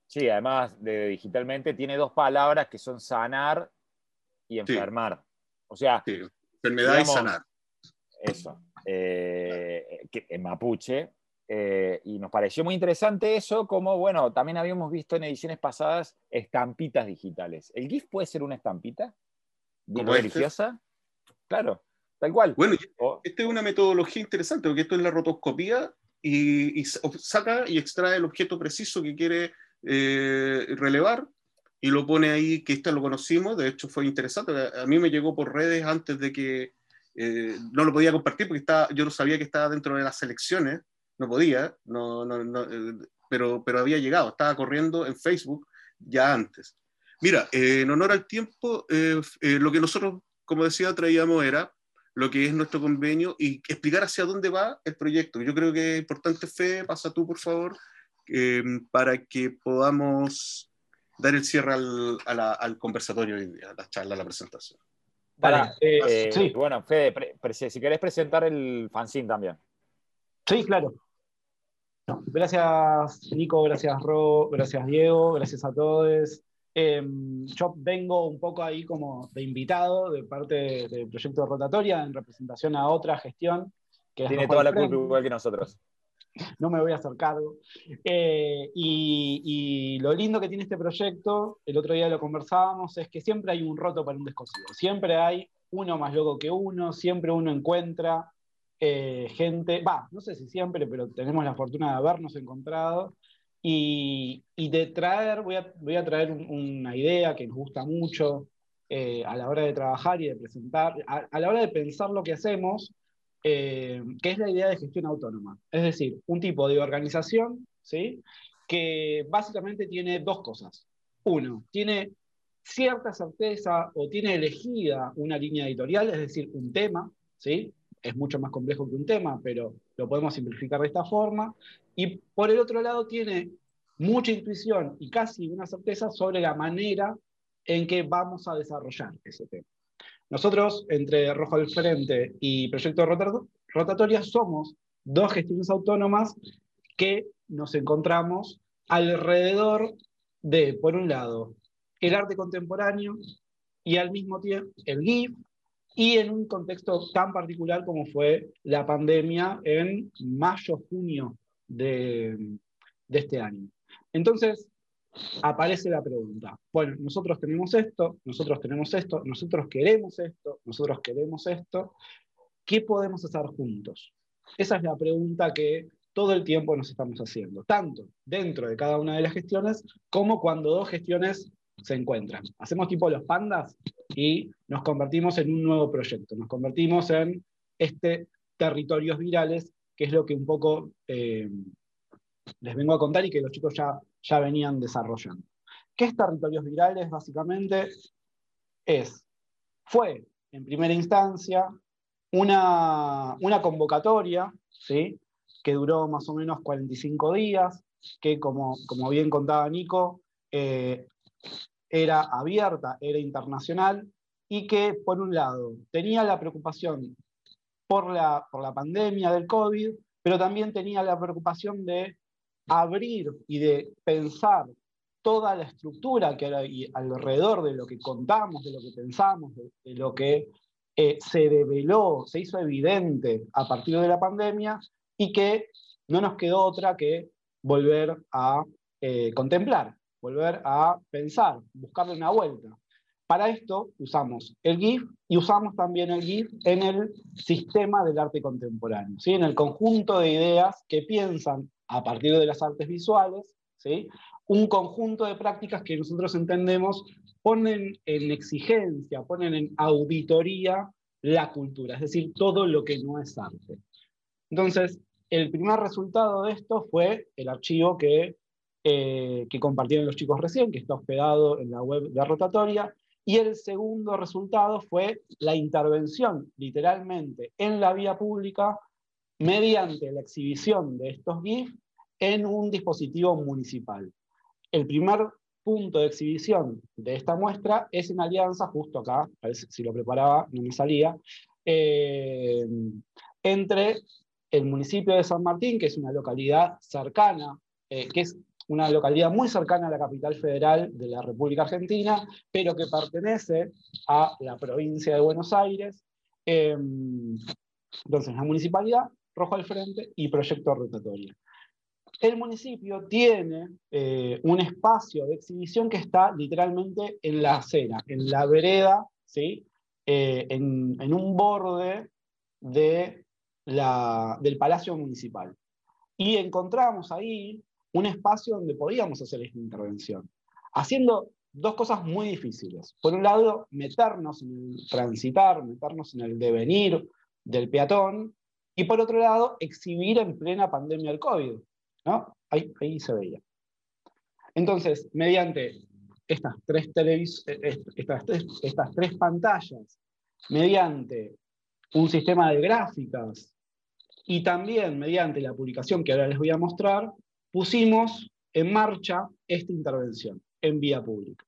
Sí, además de digitalmente tiene dos palabras que son sanar y enfermar. Sí. O sea, sí. enfermedad digamos, y sanar. Eso, eh, que, en mapuche. Eh, y nos pareció muy interesante eso, como, bueno, también habíamos visto en ediciones pasadas estampitas digitales. ¿El GIF puede ser una estampita? Como religiosa. Este. Claro, tal cual. Bueno, esta es una metodología interesante, porque esto es la rotoscopía y, y saca y extrae el objeto preciso que quiere eh, relevar y lo pone ahí, que esta lo conocimos, de hecho fue interesante, a mí me llegó por redes antes de que eh, no lo podía compartir porque estaba, yo no sabía que estaba dentro de las selecciones, no podía, no, no, no, eh, pero, pero había llegado, estaba corriendo en Facebook ya antes. Mira, eh, en honor al tiempo, eh, eh, lo que nosotros, como decía, traíamos era lo que es nuestro convenio y explicar hacia dónde va el proyecto. Yo creo que es importante, Fe, pasa tú, por favor, para que podamos dar el cierre al, al conversatorio, a la charla, a la presentación. Para, sí. Bueno, Fede, si querés presentar el fanzine también. Sí, claro. Gracias, Nico, gracias, Ro, gracias, Diego, gracias a todos. Em, yo vengo un poco ahí como de invitado de parte del proyecto de rotatoria en representación a otra gestión. Que Tiene toda la culpa igual que nosotros. [laughs] No me voy a hacer cargo. Eh, y, y, lo lindo que tiene este proyecto, el otro día lo conversábamos, es que siempre hay un roto para un descosido. Siempre hay uno más loco que uno, siempre uno encuentra eh, gente, va, no sé si siempre, pero tenemos la fortuna de habernos encontrado y, de traer, voy a, voy a traer una idea que nos gusta mucho eh, a la hora de trabajar y de presentar, a, la hora de pensar lo que hacemos, eh, que es la idea de gestión autónoma. Es decir, un tipo de organización ¿sí? que básicamente tiene dos cosas. Uno, tiene cierta certeza o tiene elegida una línea editorial, es decir, un tema, ¿sí? Es mucho más complejo que un tema, pero lo podemos simplificar de esta forma. Y por el otro lado tiene mucha intuición y casi una certeza sobre la manera en que vamos a desarrollar ese tema. Nosotros, entre Rojo al Frente y Proyecto Rotatoria, somos dos gestiones autónomas que nos encontramos alrededor de, por un lado, el arte contemporáneo y al mismo tiempo el GIF y en un contexto tan particular como fue la pandemia en mayo-junio de, este año. Entonces, aparece la pregunta, bueno, nosotros tenemos esto, nosotros tenemos esto, nosotros queremos esto, nosotros queremos esto, ¿qué podemos hacer juntos? Esa es la pregunta que todo el tiempo nos estamos haciendo, tanto dentro de cada una de las gestiones como cuando dos gestiones se encuentran. Hacemos tipo los pandas, y nos convertimos en un nuevo proyecto, nos convertimos en este territorios virales, que es lo que un poco eh, les vengo a contar y que los chicos ya, ya venían desarrollando. ¿Qué es territorios virales? Básicamente es, fue en primera instancia una, una convocatoria, ¿sí? que duró más o menos 45 días, que como, como bien contaba Nico, eh, era abierta, era internacional y que, por un lado, tenía la preocupación por la, por la pandemia del COVID, pero también tenía la preocupación de abrir y de pensar toda la estructura que hay alrededor de lo que contamos, de lo que pensamos, de, lo que eh, se develó, se hizo evidente a partir de la pandemia y que no nos quedó otra que volver a eh, contemplar volver a pensar, buscarle una vuelta. Para esto usamos el GIF y usamos también el GIF en el sistema del arte contemporáneo, ¿sí? en el conjunto de ideas que piensan a partir de las artes visuales, ¿sí? un conjunto de prácticas que nosotros entendemos ponen en exigencia, ponen en auditoría la cultura, es decir, todo lo que no es arte. Entonces, el primer resultado de esto fue el archivo que eh, que compartieron los chicos recién, que está hospedado en la web de Rotatoria. Y el segundo resultado fue la intervención, literalmente, en la vía pública mediante la exhibición de estos GIF en un dispositivo municipal. El primer punto de exhibición de esta muestra es en alianza, justo acá, a ver si lo preparaba, no me salía, eh, entre el municipio de San Martín, que es una localidad cercana, eh, que es una localidad muy cercana a la capital federal de la República Argentina, pero que pertenece a la provincia de Buenos Aires. Em, entonces, la municipalidad, Rojo al Frente y Proyecto Rotatorio. El municipio tiene eh, un espacio de exhibición que está literalmente en la acera, en la vereda, ¿sí? Eh, en, en, un borde de la, del Palacio Municipal. Y encontramos ahí un espacio donde podíamos hacer esta intervención, haciendo dos cosas muy difíciles. Por un lado, meternos en el transitar, meternos en el devenir del peatón, y por otro lado, exhibir en plena pandemia del COVID. ¿no? Ahí, ahí se veía. Entonces, mediante estas tres, televis eh, estas, tres, estas tres pantallas mediante un sistema de gráficas y también mediante la publicación que ahora les voy a mostrar, pusimos en marcha esta intervención en vía pública.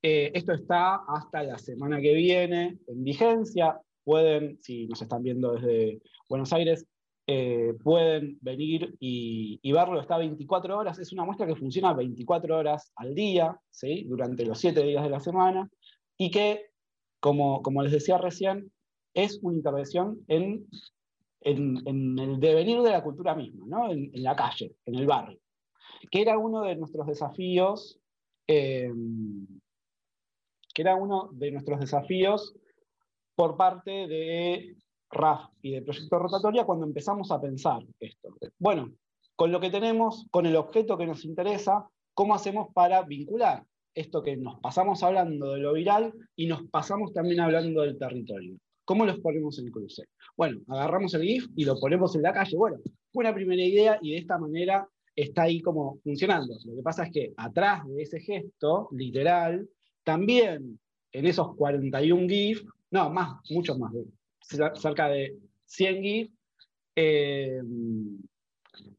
Eh, esto está hasta la semana que viene en vigencia. Pueden, si nos están viendo desde Buenos Aires, eh, pueden venir y, verlo. Está 24 horas. Es una muestra que funciona 24 horas al día, durante los 7 días de la semana, y que, como, como les decía recién, es una intervención en, en, el devenir de la cultura misma, ¿no? en, la calle, en el barrio, que era uno de nuestros desafíos. Eh, que era uno de nuestros desafíos por parte de RAF y de Proyecto Rotatoria cuando empezamos a pensar esto. Bueno, con lo que tenemos, con el objeto que nos interesa, ¿cómo hacemos para vincular esto que nos pasamos hablando de lo viral y nos pasamos también hablando del territorio? ¿Cómo los ponemos en cruce? Bueno, agarramos el GIF y lo ponemos en la calle. Bueno, fue una primera idea y de esta manera está ahí como funcionando. Lo que pasa es que atrás de ese gesto, literal, también en esos 41 GIF, no, más, muchos más, cerca de 100 GIF, eh,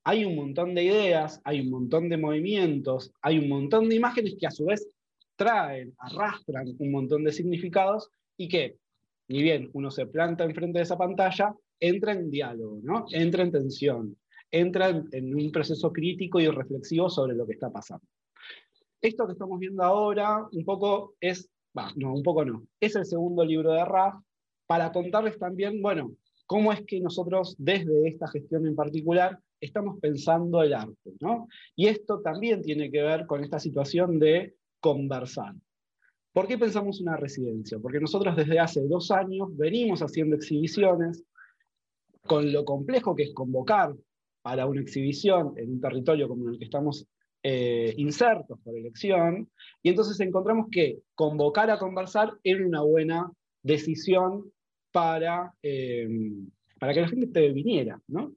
hay un montón de ideas, hay un montón de movimientos, hay un montón de imágenes que a su vez traen, arrastran un montón de significados y que, ni bien uno se planta enfrente de esa pantalla, entra en diálogo, ¿no? entra en tensión, entra en un proceso crítico y reflexivo sobre lo que está pasando. Esto que estamos viendo ahora un poco es, no, un poco no, es el segundo libro de RAF para contarles también, bueno, cómo es que nosotros desde esta gestión en particular estamos pensando el arte, ¿no? Y esto también tiene que ver con esta situación de conversar. ¿Por qué pensamos una residencia? Porque nosotros desde hace dos años venimos haciendo exhibiciones con lo complejo que es convocar para una exhibición en un territorio como el que estamos eh, insertos por elección, y entonces encontramos que convocar a conversar era una buena decisión para, eh, para que la gente viniera. ¿no?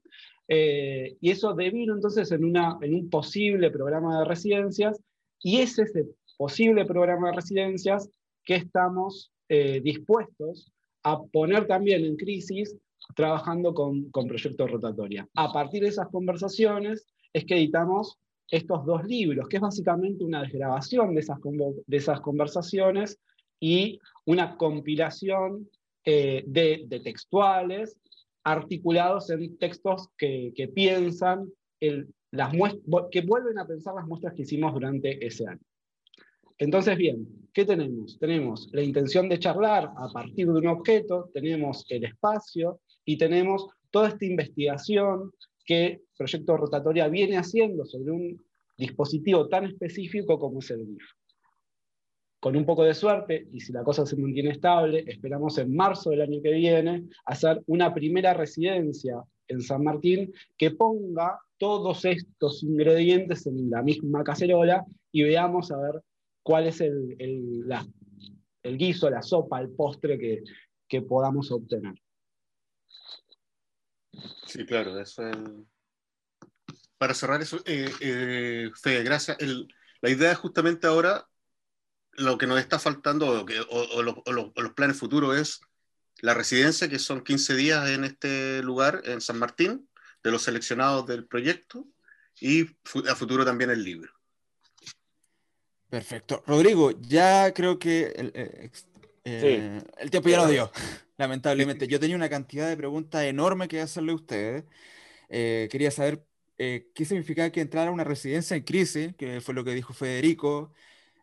Eh, y eso devino entonces en, una, en un posible programa de residencias, y es ese posible programa de residencias que estamos dispuestos a poner también en crisis trabajando con, con proyectos rotatoria. A partir de esas conversaciones es que editamos estos dos libros, que es básicamente una desgrabación de esas, conversaciones y una compilación eh, de, textuales articulados en textos que, piensan, las que vuelven a pensar las muestras que hicimos durante ese año. Entonces, bien, ¿qué tenemos? Tenemos la intención de charlar a partir de un objeto, tenemos el espacio y tenemos toda esta investigación que Proyecto Rotatoria viene haciendo sobre un dispositivo tan específico como es el GIF. Con un poco de suerte, y si la cosa se mantiene estable, esperamos en marzo del año que viene hacer una primera residencia en San Martín que ponga todos estos ingredientes en la misma cacerola y veamos a ver cuál es el, el, guiso, la sopa, el postre que, que podamos obtener. Sí, claro, eso es para cerrar eso, eh, eh, Fede, gracias. la idea es justamente ahora, lo que nos está faltando, o, los planes futuros, es la residencia, que son 15 días en este lugar, en San Martín, de los seleccionados del proyecto, y a futuro también el libro. Perfecto. Rodrigo, ya creo que el, eh, el tiempo ya lo dio, [laughs] lamentablemente. Yo tenía una cantidad de preguntas enormes que hacerle a ustedes. quería saber eh, qué significaba que entrara a una residencia en crisis, que fue lo que dijo Federico.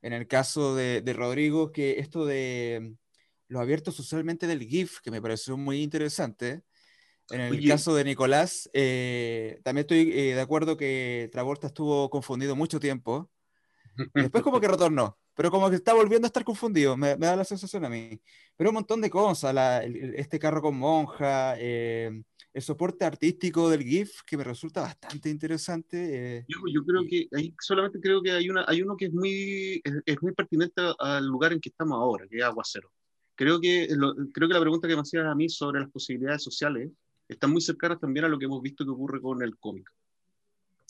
En el caso de, Rodrigo, que esto de lo abierto socialmente del GIF, que me pareció muy interesante. En el caso de Nicolás, eh, también estoy eh, de acuerdo que Travolta estuvo confundido mucho tiempo. Después como que [laughs] retornó, pero como que está volviendo a estar confundido, me, da la sensación a mí. Pero un montón de cosas, este carro con monja, el soporte artístico del GIF, que me resulta bastante interesante. Eh, yo, creo que ahí solamente creo que hay, una, hay uno que es muy, es, muy pertinente al lugar en que estamos ahora, que es Aguacero. Creo que, creo que la pregunta que me hacías a mí sobre las posibilidades sociales están muy cercanas también a lo que hemos visto que ocurre con el cómic.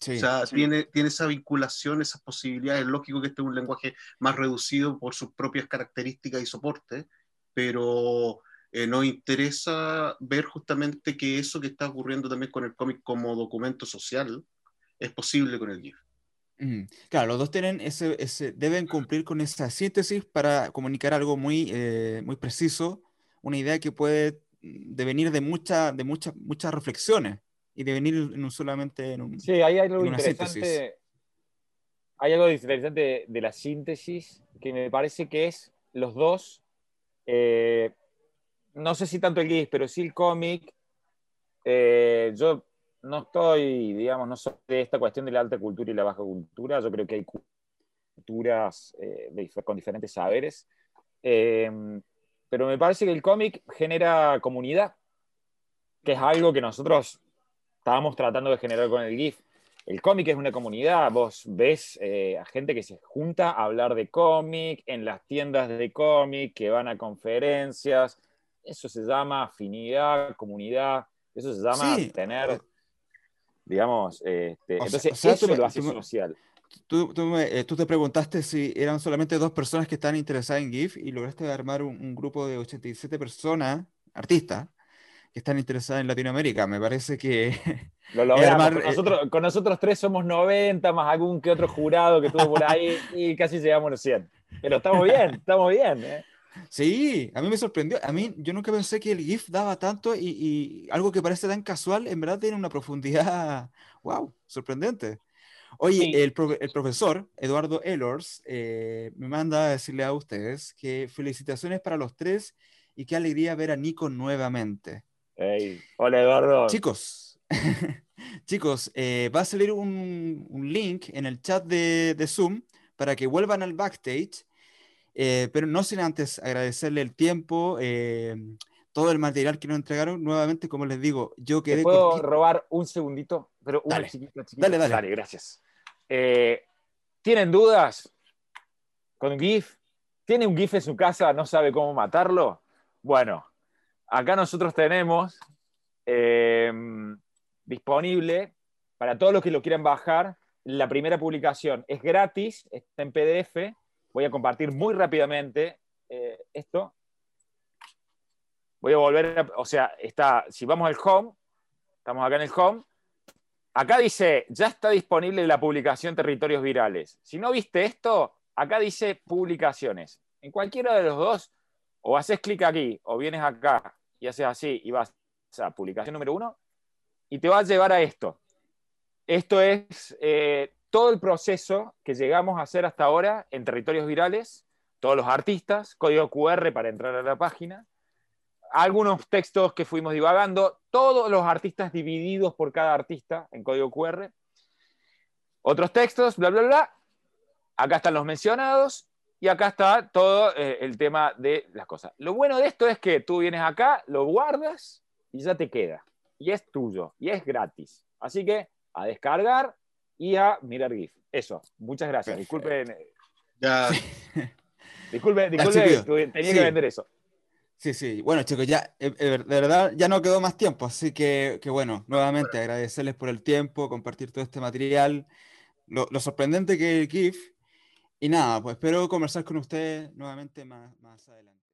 O sea, tiene, tiene esa vinculación, esas posibilidades. Lógico que este es un lenguaje más reducido por sus propias características y soporte, pero eh, nos interesa ver justamente que eso que está ocurriendo también con el cómic como documento social es posible con el GIF. Claro, los dos tienen ese, ese, deben cumplir con esa síntesis para comunicar algo muy, eh, muy preciso, una idea que puede devenir de, mucha, de muchas muchas reflexiones y devenir no solamente en un. Sí, hay algo interesante. Hay algo interesante de, la síntesis que me parece que es los dos. Eh, no sé si tanto el GIF, pero sí el cómic. Eh, yo no estoy, digamos, no soy de esta cuestión de la alta cultura y la baja cultura. Yo creo que hay culturas eh, con diferentes saberes. pero me parece que el cómic genera comunidad, que es algo que nosotros estábamos tratando de generar con el GIF. El cómic es una comunidad, vos ves eh, a gente que se junta a hablar de cómic en las tiendas de cómic, que van a conferencias. Eso se llama afinidad, comunidad, eso se llama tener, digamos, este, entonces eso lo hace social. Tú, eh, tú, te preguntaste si eran solamente dos personas que están interesadas en GIF y lograste armar un, un grupo de 87 personas, artistas, que están interesadas en Latinoamérica. Me parece que... [laughs] Lo logramos. con, nosotros, con nosotros tres somos 90, más algún que otro jurado que estuvo por ahí [laughs] y casi llegamos a los 100. Pero estamos bien, estamos bien. ¿eh? Sí, a mí me sorprendió. A mí yo nunca pensé que el GIF daba tanto y, algo que parece tan casual, en verdad tiene una profundidad, [laughs] wow, sorprendente. Oye, el, el, profesor Eduardo Elors eh, me manda a decirle a ustedes que felicitaciones para los tres y qué alegría ver a Nico nuevamente. Hola Eduardo. Chicos, [laughs] chicos, eh, va a salir un, link en el chat de, Zoom para que vuelvan al backstage, eh, pero no sin antes agradecerle el tiempo, eh, todo el material que nos entregaron. Nuevamente, como les digo, yo quedé. ¿Te ¿Puedo robar un segundito? Pero dale. Dale, dale. Dale, gracias. ¿Tienen dudas con GIF? ¿Tiene un GIF en su casa? ¿No sabe cómo matarlo? Bueno, acá nosotros tenemos em, disponible para todos los que lo quieran bajar. La primera publicación es gratis, está en PDF. Voy a compartir muy rápidamente eh, esto. Voy a volver, o sea, está, si vamos al home, estamos acá en el home. Acá dice, ya está disponible la publicación Territorios Virales. Si no viste esto, acá dice publicaciones. En cualquiera de los dos o haces clic aquí, o vienes acá y haces así y vas a publicación número uno, y te va a llevar a esto. Esto es eh, todo el proceso que llegamos a hacer hasta ahora en territorios virales, todos los artistas, código QR para entrar a la página, algunos textos que fuimos divagando, todos los artistas divididos por cada artista en código QR, otros textos, bla, bla, bla. Acá están los mencionados y acá está todo eh, el tema de las cosas. Lo bueno de esto es que tú vienes acá, lo guardas y ya te queda. Y es tuyo, y es gratis. Así que a descargar y a mirar GIF. Eso, muchas gracias. Disculpen. Eh, ya. [laughs] disculpe, disculpe, tenía que vender eso. Sí, sí. Bueno, chicos, ya, eh, de verdad, ya no quedó más tiempo, así que, que bueno, nuevamente agradecerles por el tiempo, compartir todo este material. Lo, lo sorprendente que es el GIF y nada, pues espero conversar con usted nuevamente más, más adelante.